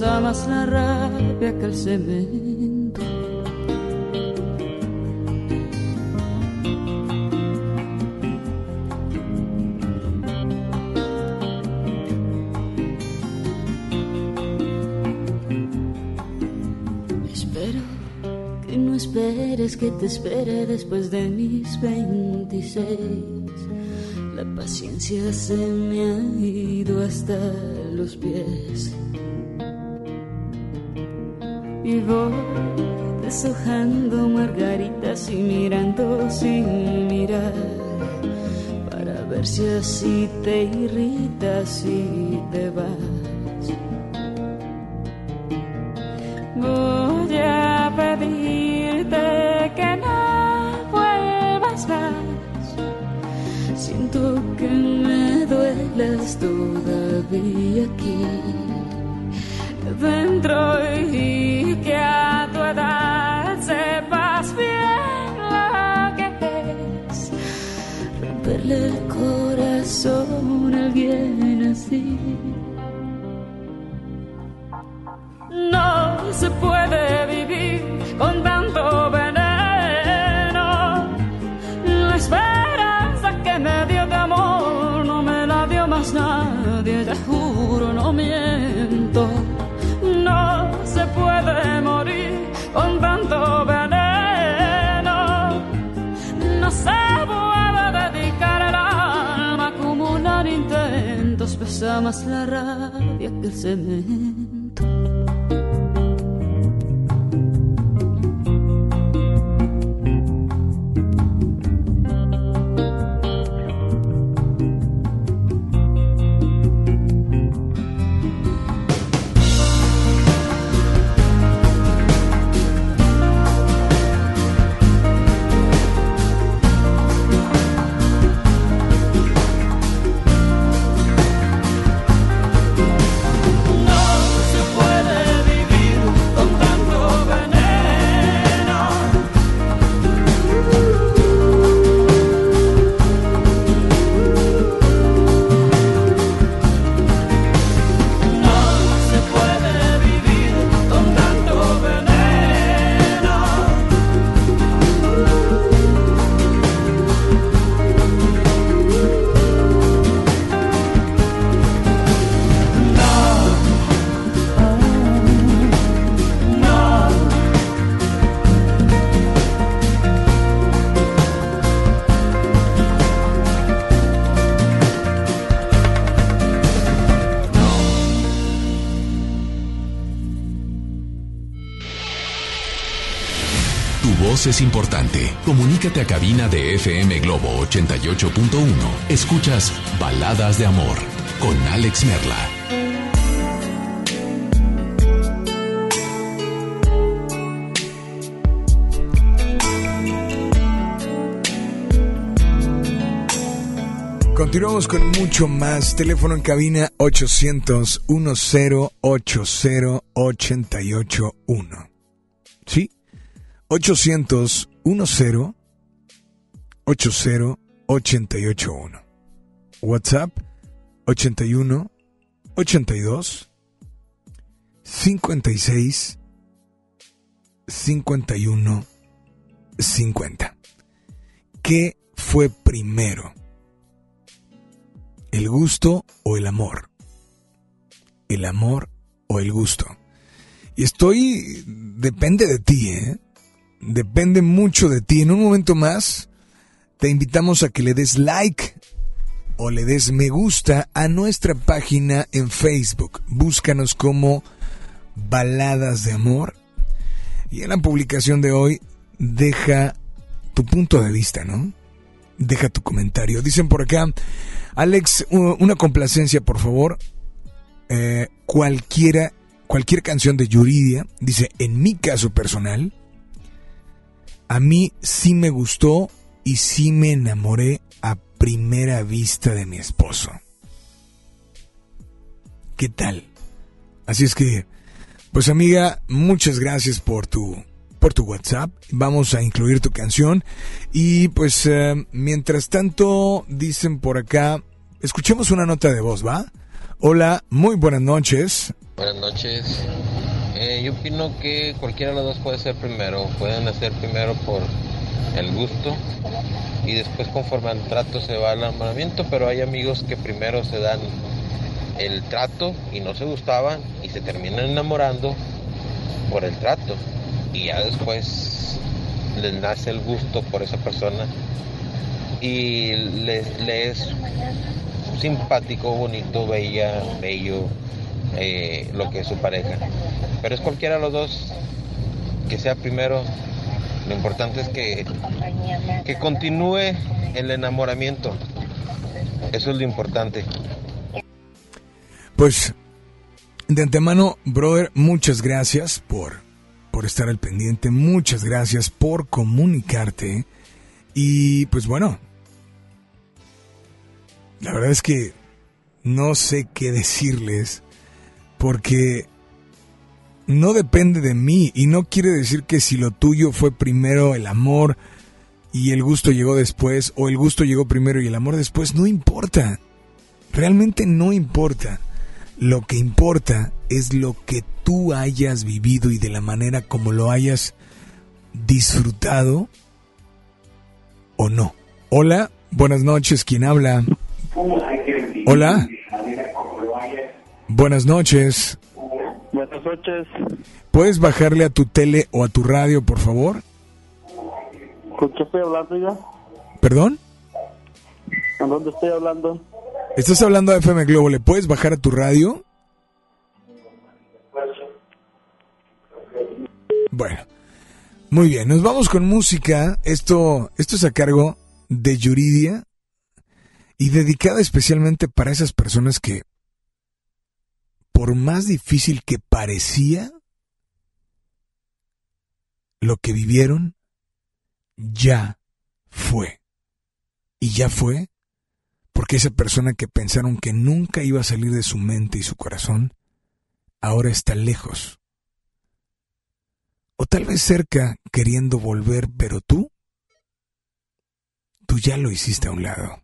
pesa más la rabia que el cemento. Espero que no esperes que te espere después de mis 26. La paciencia se me ha ido hasta los pies. Voy deshojando margaritas y mirando sin mirar. Para ver si así te irritas y te vas. Voy a pedirte que no vuelvas más. Siento que me duelas todavía aquí dentro y que a tu edad sepas bien lo que es romperle el corazón a alguien así. No se puede vivir con intentos. Pesa más la rabia que el cemento. Importante. Comunícate a cabina de FM Globo 88.1. Escuchas Baladas de Amor con Alex Merla. Continuamos con mucho más. Teléfono en cabina 800 1080 881. ¿Sí? 800 10 80 881. WhatsApp 81 82 56 51 50. ¿Qué fue primero? ¿El gusto o el amor? ¿El amor o el gusto? Y estoy... Depende de ti, ¿eh? Depende mucho de ti. En un momento más, te invitamos a que le des like o le des me gusta a nuestra página en Facebook. Búscanos como Baladas de Amor. Y en la publicación de hoy, deja tu punto de vista, ¿no? Deja tu comentario. Dicen por acá, Alex, una complacencia, por favor. Eh, cualquiera, cualquier canción de Yuridia, dice, en mi caso personal, a mí sí me gustó y sí me enamoré a primera vista de mi esposo. ¿Qué tal? Así es que, pues amiga, muchas gracias por tu por tu WhatsApp. Vamos a incluir tu canción y pues eh, mientras tanto dicen por acá, escuchemos una nota de voz, ¿va? Hola, muy buenas noches. Buenas noches. Eh, yo opino que cualquiera de los dos puede ser primero. Pueden hacer primero por el gusto y después conforme al trato se va al enamoramiento, pero hay amigos que primero se dan el trato y no se gustaban y se terminan enamorando por el trato. y ya después les nace el gusto por esa persona y le, es simpático, bonito, bella, bello eh, lo que es su pareja. Pero es cualquiera de los dos que sea primero. Lo importante es que, que continúe el enamoramiento. Eso es lo importante. Pues de antemano, brother, muchas gracias por, por estar al pendiente, muchas gracias por comunicarte. Y pues bueno, la verdad es que no sé qué decirles porque no depende de mí y no quiere decir que si lo tuyo fue primero el amor y el gusto llegó después o el gusto llegó primero y el amor después, no importa. Realmente no importa. Lo que importa es lo que tú hayas vivido y de la manera como lo hayas disfrutado o no. Hola, buenas noches, ¿quién habla? Hola. Buenas noches. Buenas noches. ¿Puedes bajarle a tu tele o a tu radio, por favor? ¿Con qué estoy hablando ya? ¿Perdón? ¿A dónde estoy hablando? Estás hablando a FM Globo, ¿le puedes bajar a tu radio? Bueno, muy bien, nos vamos con música. Esto, esto es a cargo de Yuridia y dedicada especialmente para esas personas que, por más difícil que parecía, lo que vivieron ya fue. Y ya fue porque esa persona que pensaron que nunca iba a salir de su mente y su corazón, ahora está lejos. O tal vez cerca queriendo volver, pero tú, tú ya lo hiciste a un lado.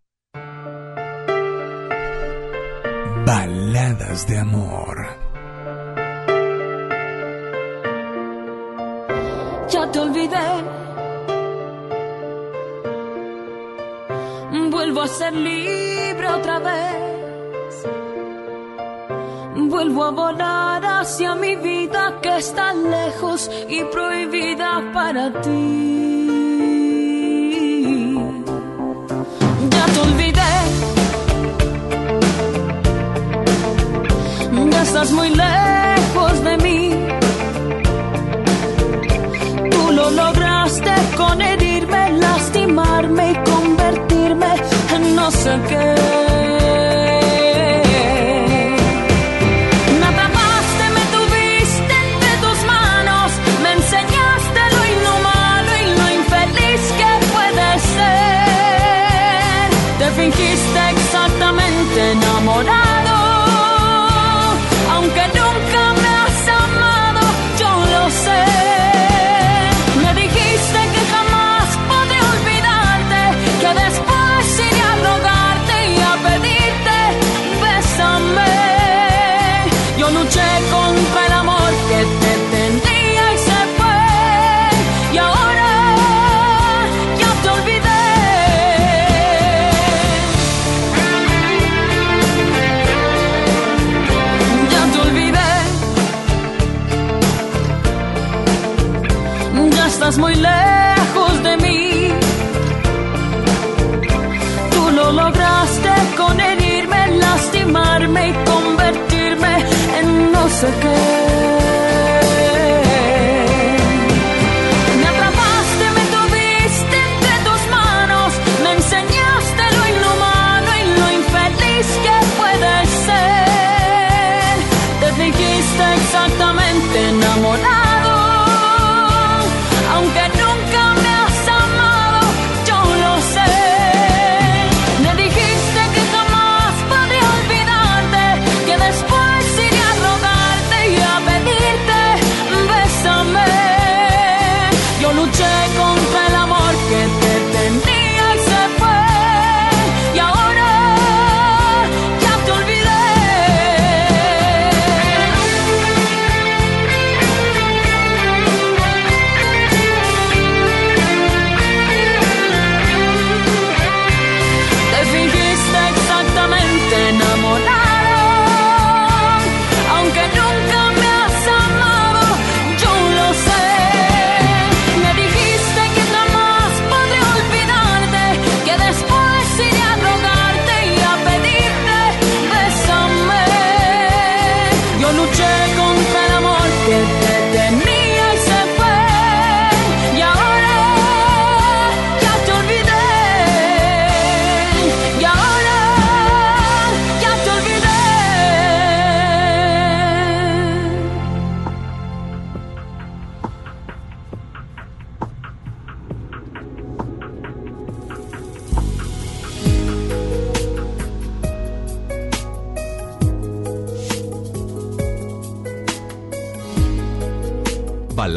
Baladas de amor. Ya te olvidé Vuelvo a ser libre otra vez. Vuelvo a volar hacia mi vida que está lejos y prohibida para ti. Estás muy lejos de mí. Tú lo lograste con herirme, lastimarme y convertirme en no sé qué.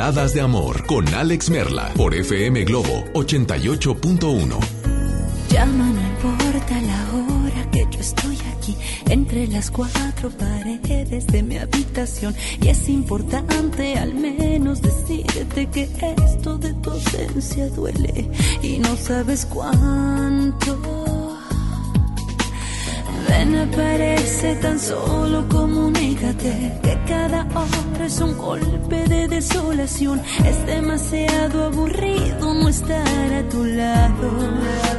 De Amor con Alex Merla por FM Globo 88.1. Llama, no importa la hora que yo estoy aquí, entre las cuatro paredes de mi habitación. Y es importante al menos decirte que esto de tu ausencia duele y no sabes cuánto. Ven, aparece tan solo comunícate que cada hora es un golpe de desolación. Es demasiado aburrido no estar a tu lado.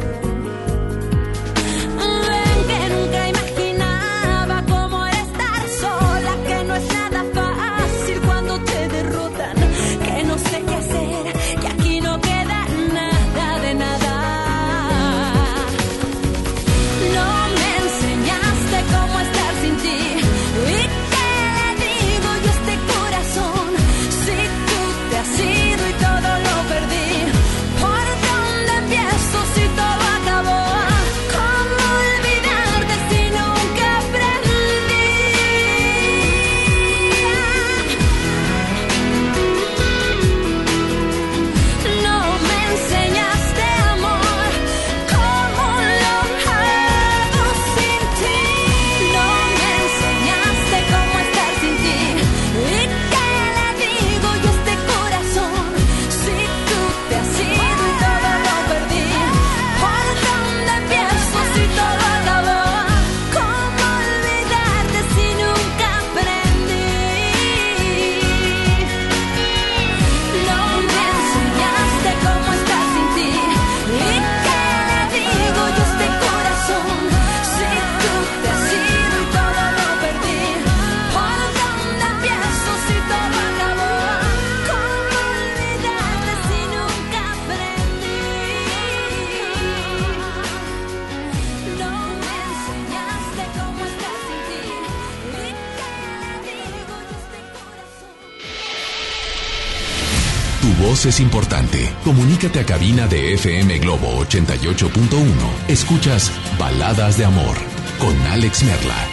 Es importante. Comunícate a cabina de FM Globo 88.1. Escuchas Baladas de Amor con Alex Merla.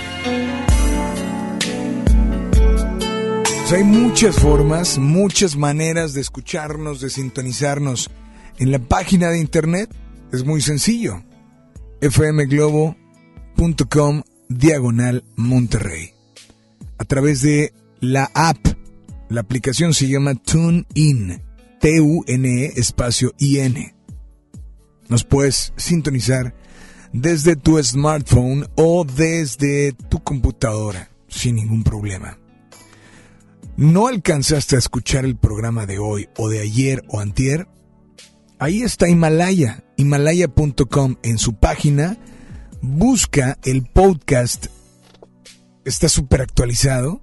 Pues hay muchas formas, muchas maneras de escucharnos, de sintonizarnos. En la página de internet es muy sencillo. fmglobo.com diagonal Monterrey. A través de la app, la aplicación se llama TuneIn. T-U-N-E espacio I-N. Nos puedes sintonizar desde tu smartphone o desde tu computadora sin ningún problema. ¿No alcanzaste a escuchar el programa de hoy o de ayer o antier? Ahí está Himalaya, himalaya.com en su página. Busca el podcast. Está súper actualizado.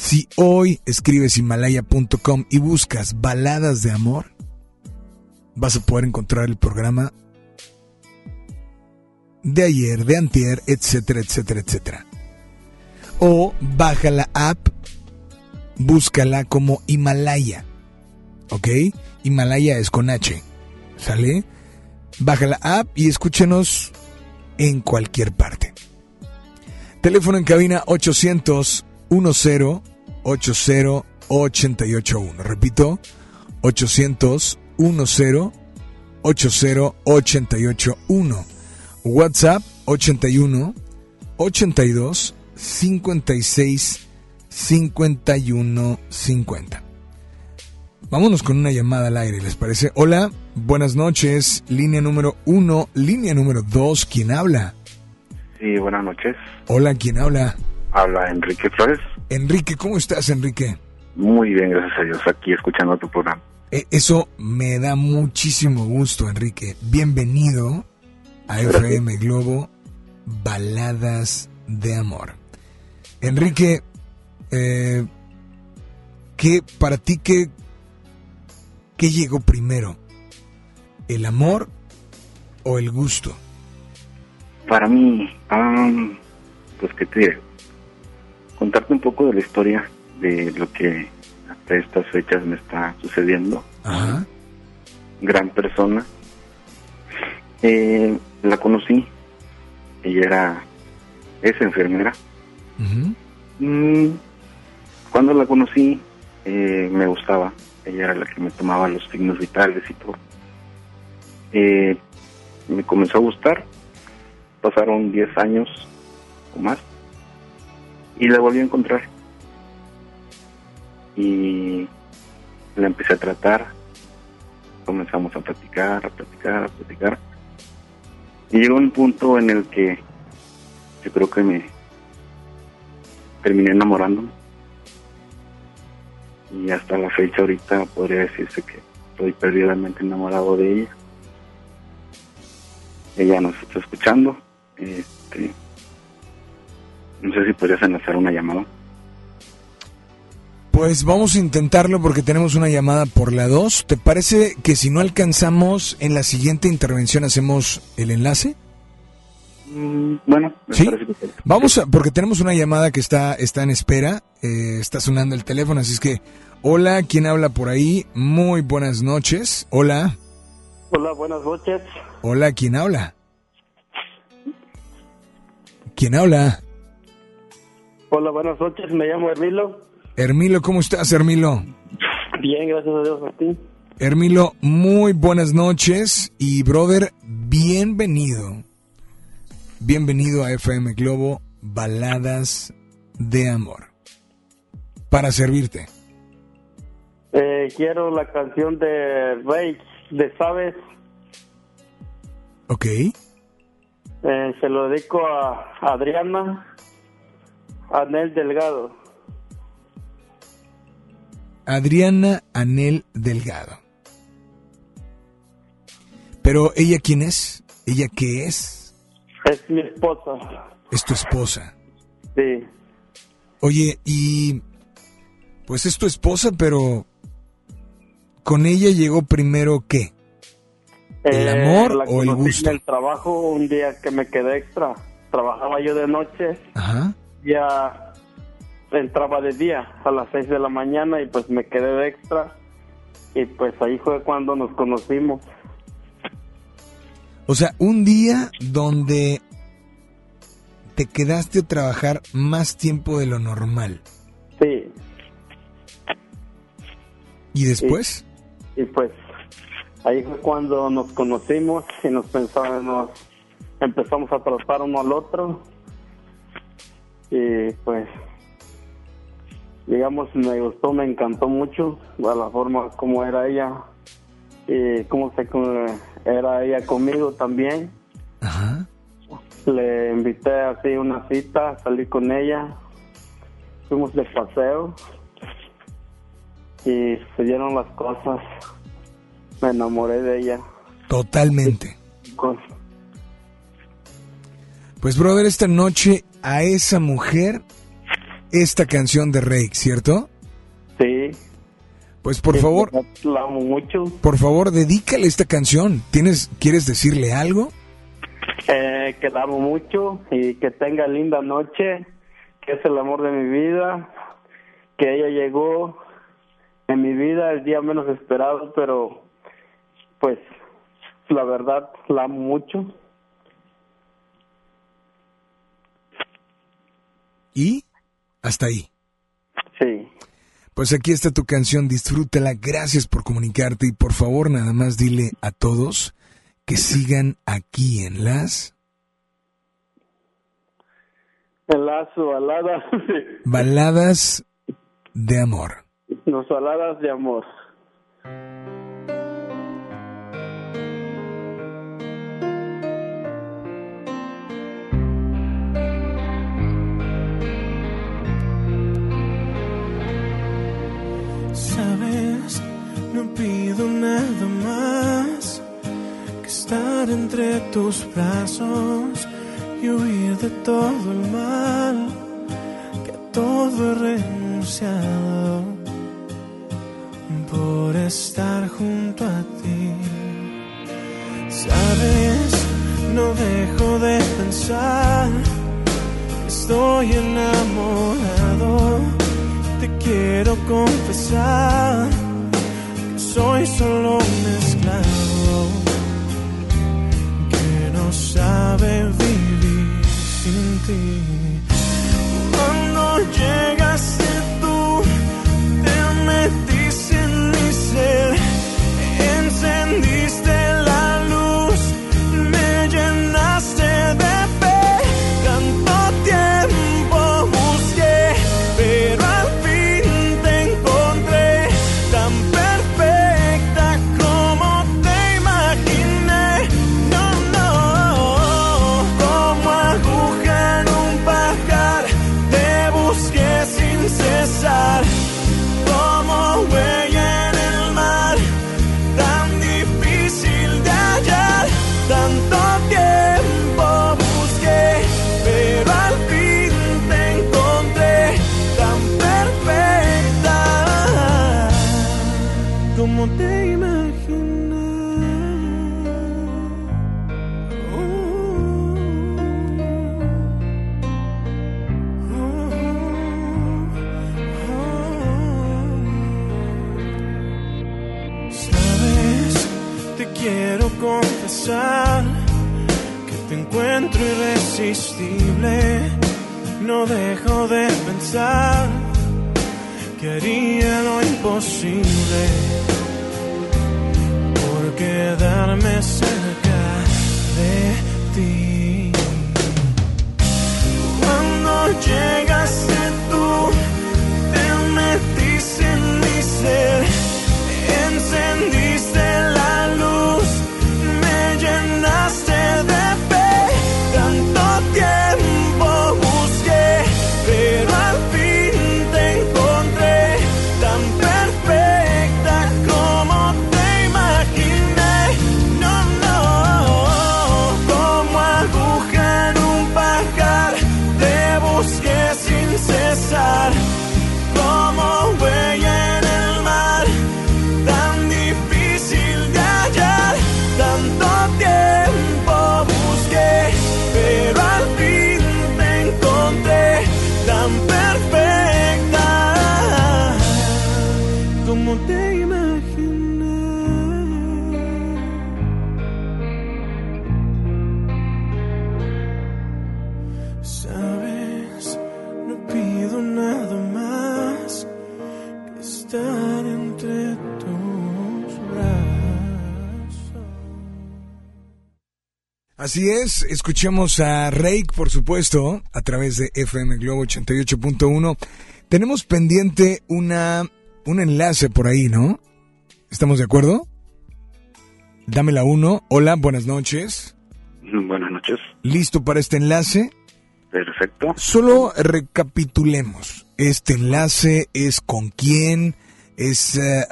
Si hoy escribes himalaya.com y buscas baladas de amor, vas a poder encontrar el programa de ayer, de antier, etcétera, etcétera, etcétera. o baja la app, búscala como Himalaya. ¿Ok? Himalaya es con H. ¿Sale? Baja la app y escúchenos en cualquier parte. Teléfono en cabina 800 10 80 881. Repito, 800 10 80 881. WhatsApp 81 82 56 51 50. Vámonos con una llamada al aire, ¿les parece? Hola, buenas noches, línea número uno, línea número dos, ¿quién habla? Sí, buenas noches. Hola, ¿quién habla? Habla Enrique Flores. Enrique, ¿cómo estás, Enrique? Muy bien, gracias a Dios, aquí escuchando tu programa. Eh, eso me da muchísimo gusto, Enrique. Bienvenido a FM Globo, Baladas de Amor. Enrique, eh, ¿qué, para ti qué, qué llegó primero? ¿El amor o el gusto? Para mí, um, pues que te? Contarte un poco de la historia de lo que hasta estas fechas me está sucediendo. Ajá. Gran persona. Eh, la conocí. Ella era, es enfermera. Mm, cuando la conocí, eh, me gustaba. Ella era la que me tomaba los signos vitales y todo. Eh, me comenzó a gustar. Pasaron 10 años o más. Y la volví a encontrar. Y la empecé a tratar. Comenzamos a platicar, a platicar, a platicar. Y llegó un punto en el que yo creo que me terminé enamorando. Y hasta la fecha ahorita podría decirse que estoy perdidamente enamorado de ella. Ella nos está escuchando. Este, no sé si podrías enlazar una llamada. Pues vamos a intentarlo porque tenemos una llamada por la 2. ¿Te parece que si no alcanzamos en la siguiente intervención hacemos el enlace? Mm, bueno, me ¿Sí? parece que- Vamos a, porque tenemos una llamada que está, está en espera, eh, está sonando el teléfono, así es que, hola, ¿quién habla por ahí? Muy buenas noches. Hola, Hola, buenas noches. hola, ¿quién habla? ¿Quién habla? Hola, buenas noches. Me llamo Hermilo. Hermilo, ¿cómo estás, Hermilo? Bien, gracias a Dios a ti. Hermilo, muy buenas noches y brother, bienvenido. Bienvenido a FM Globo, Baladas de Amor. Para servirte. Eh, quiero la canción de Rey, de Sabes. Ok. Eh, se lo dedico a Adriana Anel Delgado. Adriana Anel Delgado. Pero ella quién es? ¿Ella qué es? Es mi esposa. Es tu esposa. Sí. Oye, y pues es tu esposa, pero con ella llegó primero qué? ¿El Eh, amor la o el gusto? En el trabajo, un día que me quedé extra. Trabajaba yo de noche. Ajá. Ya entraba de día a las 6 de la mañana y pues me quedé de extra. Y pues ahí fue cuando nos conocimos. O sea, un día donde te quedaste a trabajar más tiempo de lo normal. Sí. ¿Y después? Y pues ahí fue cuando nos conocimos y nos pensábamos, empezamos a tratar uno al otro. Y pues, digamos, me gustó, me encantó mucho a la forma como era ella y cómo se era ella conmigo también. Le invité así una cita, salí con ella, fuimos de paseo y se dieron las cosas. Me enamoré de ella. Totalmente. Pues brother, esta noche a esa mujer esta canción de Rake, ¿cierto? Sí. Pues por favor, La amo mucho. por favor, dedícale esta canción. ¿Tienes quieres decirle algo? Eh, que la amo mucho y que tenga linda noche. que es el amor de mi vida, que ella llegó en mi vida el día menos esperado, pero pues la verdad la amo mucho. ¿Y? Hasta ahí. Sí. Pues aquí está tu canción, disfrútala, gracias por comunicarte y por favor nada más dile a todos que sigan aquí en las En las baladas, baladas de amor. las baladas de amor. No pido nada más que estar entre tus brazos y huir de todo el mal, que a todo he renunciado por estar junto a ti. Sabes, no dejo de pensar, estoy enamorado te quiero confesar soy solo un esclavo que no sabe vivir sin ti. Cuando llegaste No dejo de pensar que haría lo imposible por quedarme cerca Así es, escuchemos a Rake, por supuesto, a través de FM Globo 88.1. Tenemos pendiente una, un enlace por ahí, ¿no? ¿Estamos de acuerdo? Dame la uno. Hola, buenas noches. Buenas noches. ¿Listo para este enlace? Perfecto. Solo recapitulemos. Este enlace es con quién, es eh,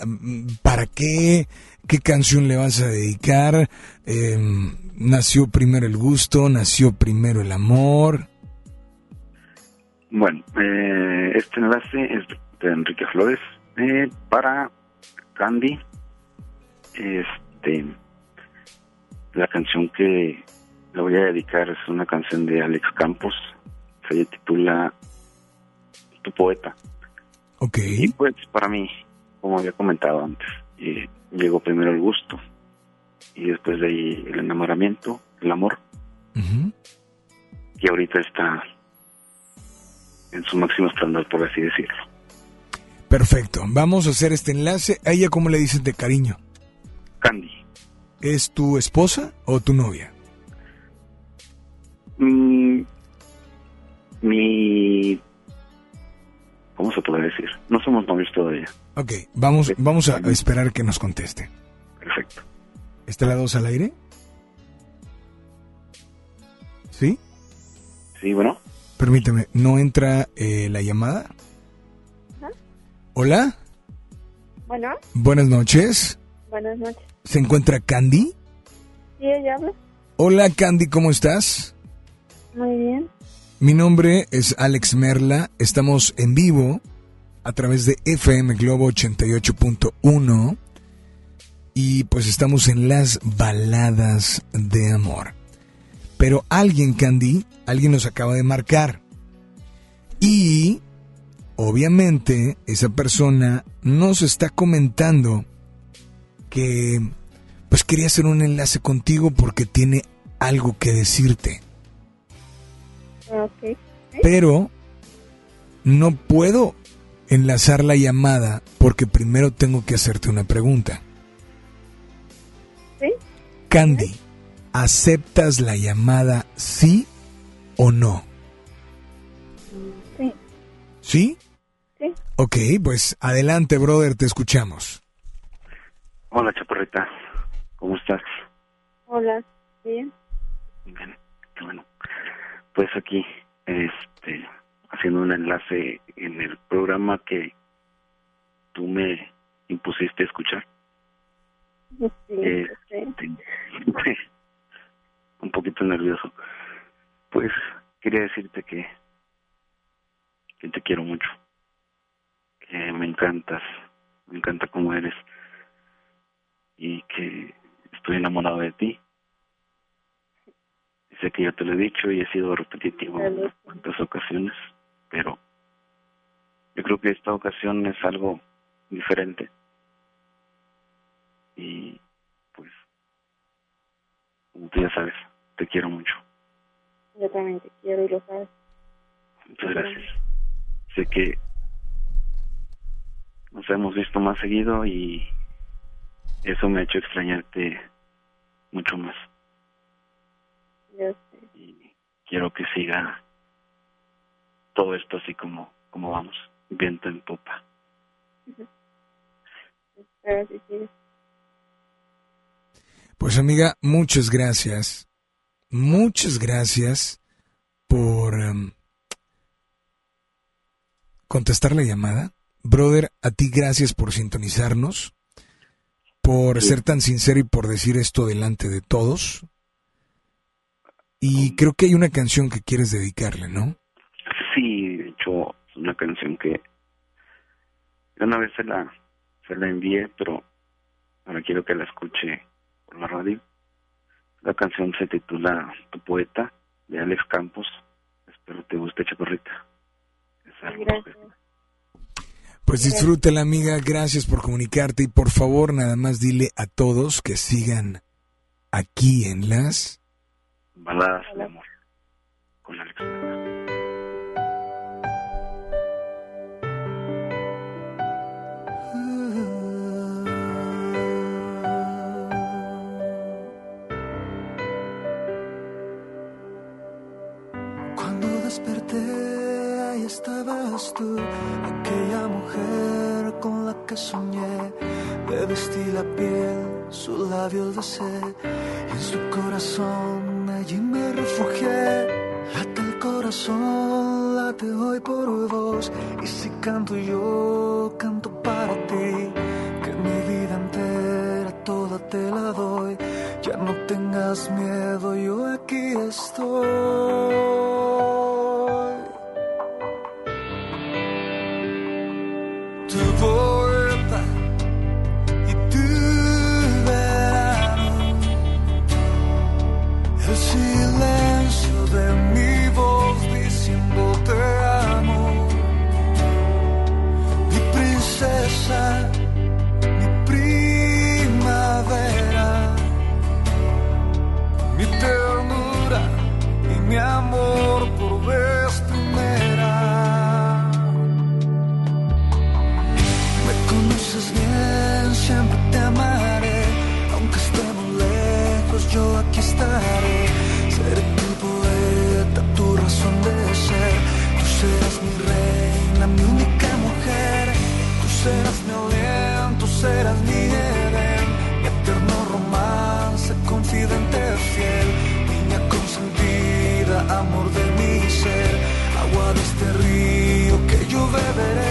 para qué, qué canción le vas a dedicar. Eh, nació primero el gusto, nació primero el amor. Bueno, eh, este enlace es de Enrique Flores eh, para Candy. Este, la canción que le voy a dedicar es una canción de Alex Campos. Se titula tu poeta. Ok. Y pues para mí, como había comentado antes, eh, llegó primero el gusto y después de ahí el enamoramiento, el amor, y ahorita está en su máximo esplendor, por así decirlo. Perfecto. Vamos a hacer este enlace. ¿A ella cómo le dices de cariño? Candy. ¿Es tu esposa o tu novia? Mm, mi... ¿Cómo se puede decir? No somos novios todavía. Ok, vamos, vamos a esperar que nos conteste. Perfecto. ¿Está la dos al aire? ¿Sí? Sí, bueno. Permíteme, ¿no entra eh, la llamada? Hola, Bueno, buenas noches. buenas noches. ¿Se encuentra Candy? ¿Sí ella habla? Hola Candy, ¿cómo estás? Muy bien. Mi nombre es Alex Merla, estamos en vivo a través de FM Globo 88.1 y pues estamos en las baladas de amor. Pero alguien, Candy, alguien nos acaba de marcar. Y obviamente esa persona nos está comentando que pues quería hacer un enlace contigo porque tiene algo que decirte. Ok. Pero no puedo enlazar la llamada porque primero tengo que hacerte una pregunta. Candy, ¿aceptas la llamada sí o no? Sí. ¿Sí? Sí. Ok, pues adelante, brother, te escuchamos. Hola, chaparrita. ¿Cómo estás? Hola. Bien. Bien, qué bueno. Pues aquí, este, haciendo un enlace en el programa que tú me impusiste escuchar. Sí, Este, un poquito nervioso. Pues quería decirte que, que te quiero mucho, que me encantas, me encanta cómo eres y que estoy enamorado de ti. Sé que ya te lo he dicho y he sido repetitivo en cuantas ocasiones, pero yo creo que esta ocasión es algo diferente. Y pues, como tú ya sabes, te quiero mucho. Yo también te quiero y lo sabes. Muchas gracias. Sé que nos hemos visto más seguido y eso me ha hecho extrañarte mucho más. Yo sé. Quiero que siga todo esto así como, como vamos, viento en popa. Espero que sí. Pues amiga, muchas gracias. Muchas gracias por em, contestar la llamada. Brother, a ti gracias por sintonizarnos, por ser tan sincero y por decir esto delante de todos. Y creo que hay una canción que quieres dedicarle, ¿no? Sí, de hecho, una canción que una vez se la, se la envié, pero ahora quiero que la escuche por la radio. La canción se titula Tu poeta, de Alex Campos. Espero te guste, chaparrita. Es algo Gracias. Pues disfrútala, amiga. Gracias por comunicarte y por favor, nada más dile a todos que sigan aquí en las baladas de amor con Alex. Estabas tú, aquella mujer con la que soñé. Le vestí la piel, su labio besé, en su corazón allí me refugié. Late el corazón, late hoy por vos, y si canto yo, canto para ti, que mi vida entera toda te la doy. Ya no tengas miedo, yo aquí estoy. Yo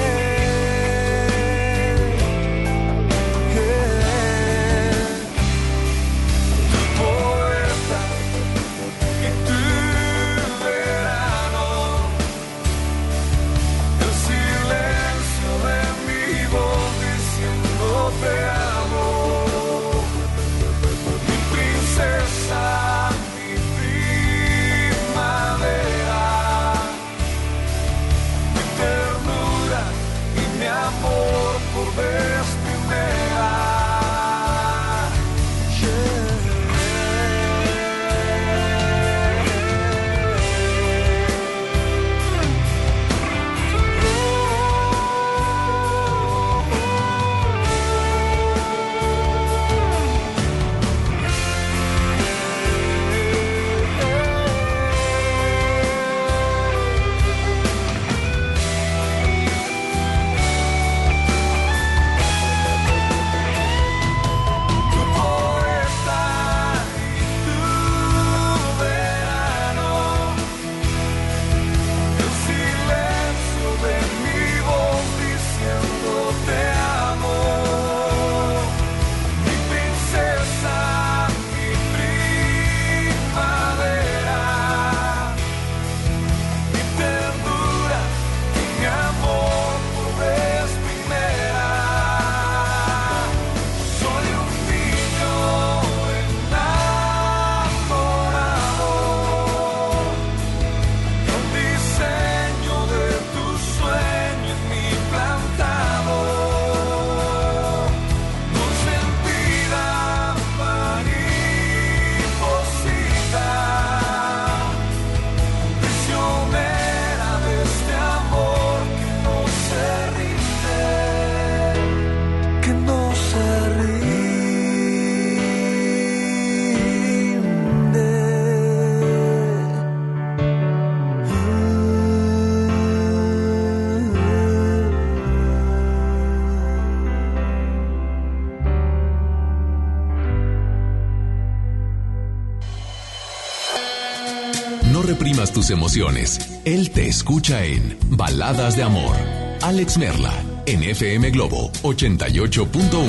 tus emociones. Él te escucha en Baladas de Amor. Alex Merla, en FM Globo 88.1.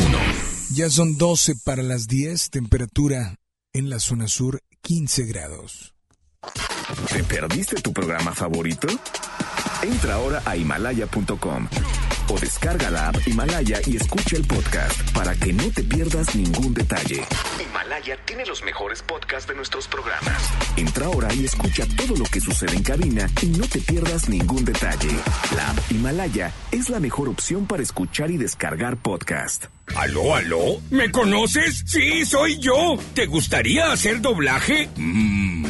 Ya son 12 para las 10, temperatura en la zona sur 15 grados. ¿Te perdiste tu programa favorito? Entra ahora a himalaya.com o descarga la app Himalaya y escucha el podcast para que no te pierdas ningún detalle. Himalaya tiene los mejores podcasts de nuestros programas. Entra ahora y escucha todo lo que sucede en cabina y no te pierdas ningún detalle. La app Himalaya es la mejor opción para escuchar y descargar podcast. ¿Aló, aló? ¿Me conoces? Sí, soy yo. ¿Te gustaría hacer doblaje? Mmm,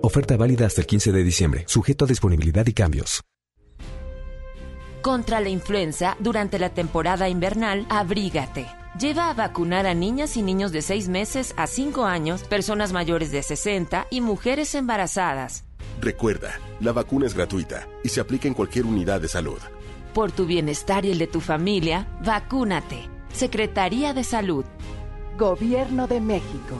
Oferta válida hasta el 15 de diciembre, sujeto a disponibilidad y cambios. Contra la influenza, durante la temporada invernal, abrígate. Lleva a vacunar a niñas y niños de 6 meses a 5 años, personas mayores de 60 y mujeres embarazadas. Recuerda, la vacuna es gratuita y se aplica en cualquier unidad de salud. Por tu bienestar y el de tu familia, vacúnate. Secretaría de Salud. Gobierno de México.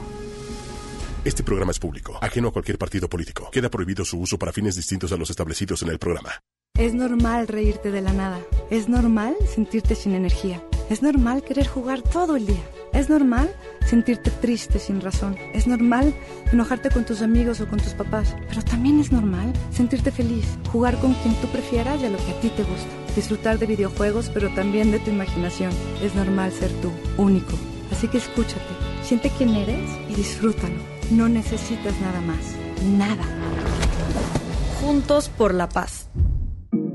Este programa es público, ajeno a cualquier partido político. Queda prohibido su uso para fines distintos a los establecidos en el programa. Es normal reírte de la nada. Es normal sentirte sin energía. Es normal querer jugar todo el día. Es normal sentirte triste sin razón. Es normal enojarte con tus amigos o con tus papás. Pero también es normal sentirte feliz, jugar con quien tú prefieras y a lo que a ti te gusta. Disfrutar de videojuegos, pero también de tu imaginación. Es normal ser tú, único. Así que escúchate, siente quién eres y disfrútalo. No necesitas nada más. Nada. Juntos por la paz.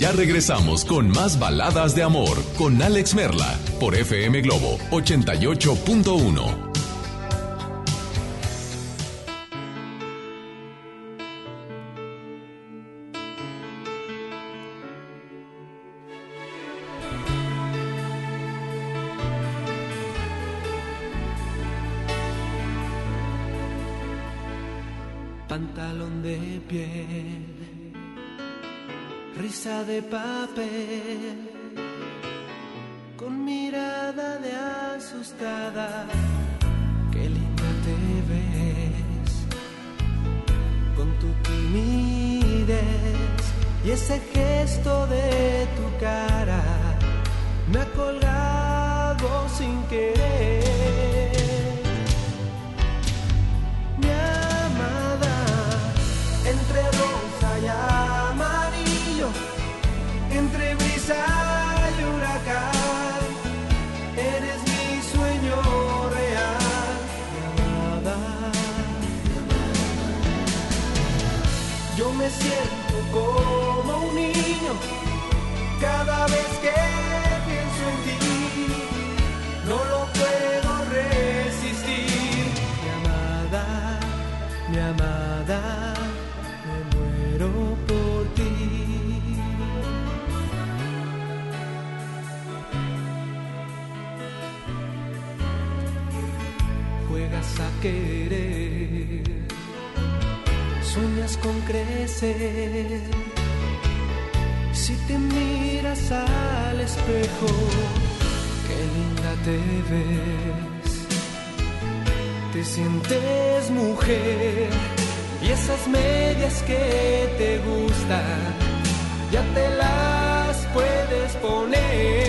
Ya regresamos con más baladas de amor con Alex Merla por FM Globo 88.1. Pantalón de piel risa de papel, con mirada de asustada, qué linda te ves, con tu timidez y ese gesto de tu cara, me ha colgado sin querer. Querer, sueñas con crecer. Si te miras al espejo, qué linda te ves. Te sientes mujer y esas medias que te gustan, ya te las disponer. Mi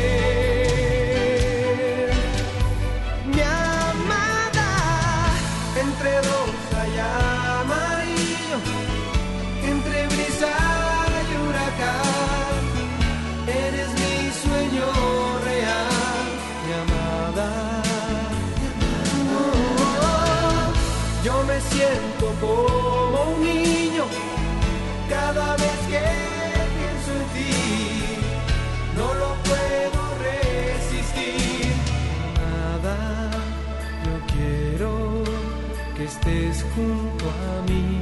siento como un niño cada vez que pienso en ti. No lo puedo resistir. Nada, yo quiero que estés junto a mí.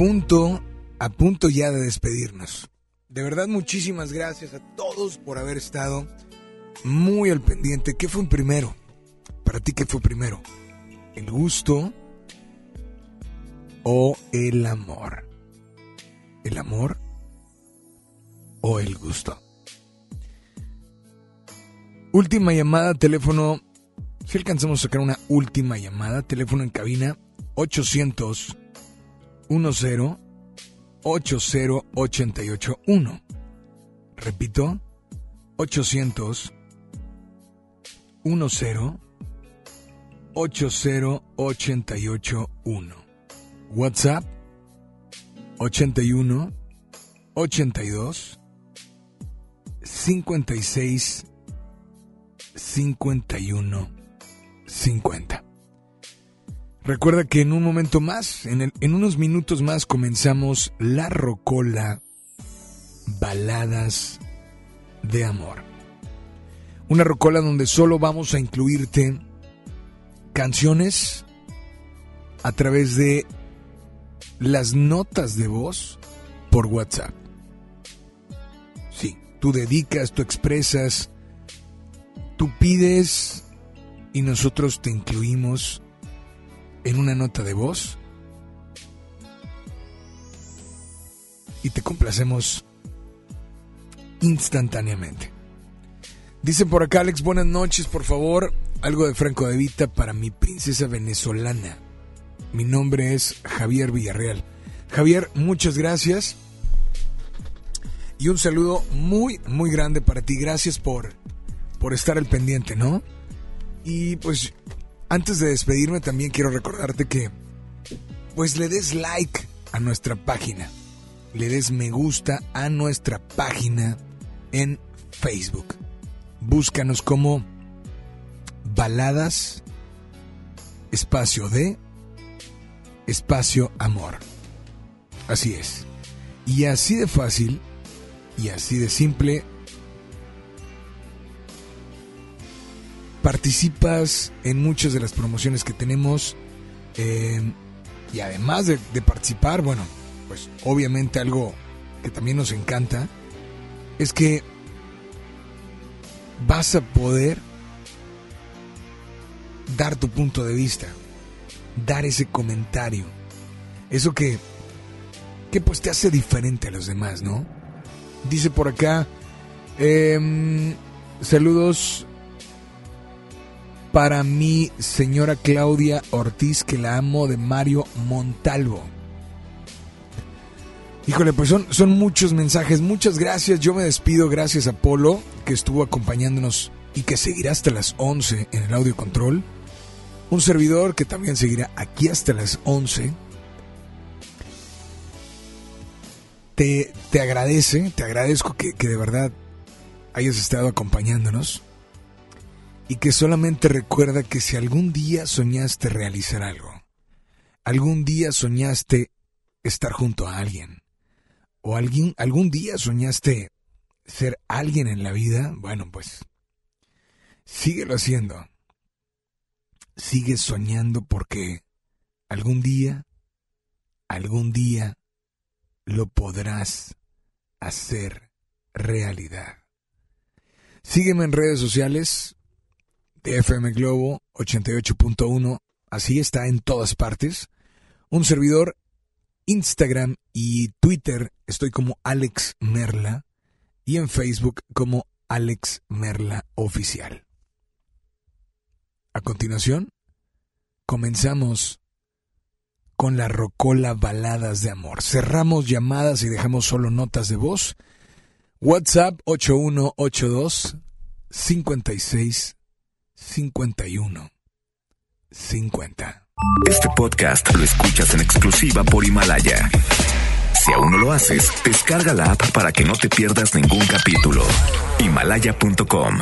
Punto, a punto ya de despedirnos. De verdad, muchísimas gracias a todos por haber estado muy al pendiente. ¿Qué fue primero? Para ti, ¿qué fue primero? ¿El gusto o el amor? ¿El amor o el gusto? Última llamada, teléfono. Si alcanzamos a sacar una última llamada, teléfono en cabina 800 10 80881. Repito, 800 10 80881. WhatsApp 81 82 56 51 50. Recuerda que en un momento más, en, el- en unos minutos más, comenzamos La Rocola Baladas de Amor. Una rocola donde solo vamos a incluirte canciones a través de las notas de voz por WhatsApp. Sí, tú dedicas, tú expresas, tú pides y nosotros te incluimos en una nota de voz y te complacemos instantáneamente. Dice por acá Alex, buenas noches, por favor, algo de Franco de Vita para mi princesa venezolana. Mi nombre es Javier Villarreal. Javier, muchas gracias. Y un saludo muy, muy grande para ti. Gracias por, por estar al pendiente, ¿no? Y pues antes de despedirme también quiero recordarte que pues le des like a nuestra página. Le des me gusta a nuestra página en Facebook. Búscanos como Baladas Espacio de Espacio Amor. Así es. Y así de fácil y así de simple participas en muchas de las promociones que tenemos eh, y además de, de participar, bueno, pues obviamente algo que también nos encanta es que vas a poder dar tu punto de vista, dar ese comentario, eso que, que pues te hace diferente a los demás, ¿no? Dice por acá, em, saludos para mi señora Claudia Ortiz, que la amo de Mario Montalvo. Híjole, pues son, son muchos mensajes. Muchas gracias. Yo me despido. Gracias a Polo, que estuvo acompañándonos y que seguirá hasta las 11 en el audio control. Un servidor que también seguirá aquí hasta las 11. Te, te agradece, te agradezco que, que de verdad hayas estado acompañándonos y que solamente recuerda que si algún día soñaste realizar algo, algún día soñaste estar junto a alguien, o alguien, algún día soñaste ser alguien en la vida, bueno, pues síguelo haciendo. Sigue soñando porque algún día, algún día lo podrás hacer realidad. Sígueme en redes sociales de Globo 88.1, así está en todas partes. Un servidor, Instagram y Twitter estoy como Alex Merla y en Facebook como Alex Merla Oficial. A continuación, comenzamos con la Rocola Baladas de Amor. Cerramos llamadas y dejamos solo notas de voz. WhatsApp 8182 56 51 50. Este podcast lo escuchas en exclusiva por Himalaya. Si aún no lo haces, descarga la app para que no te pierdas ningún capítulo. Himalaya.com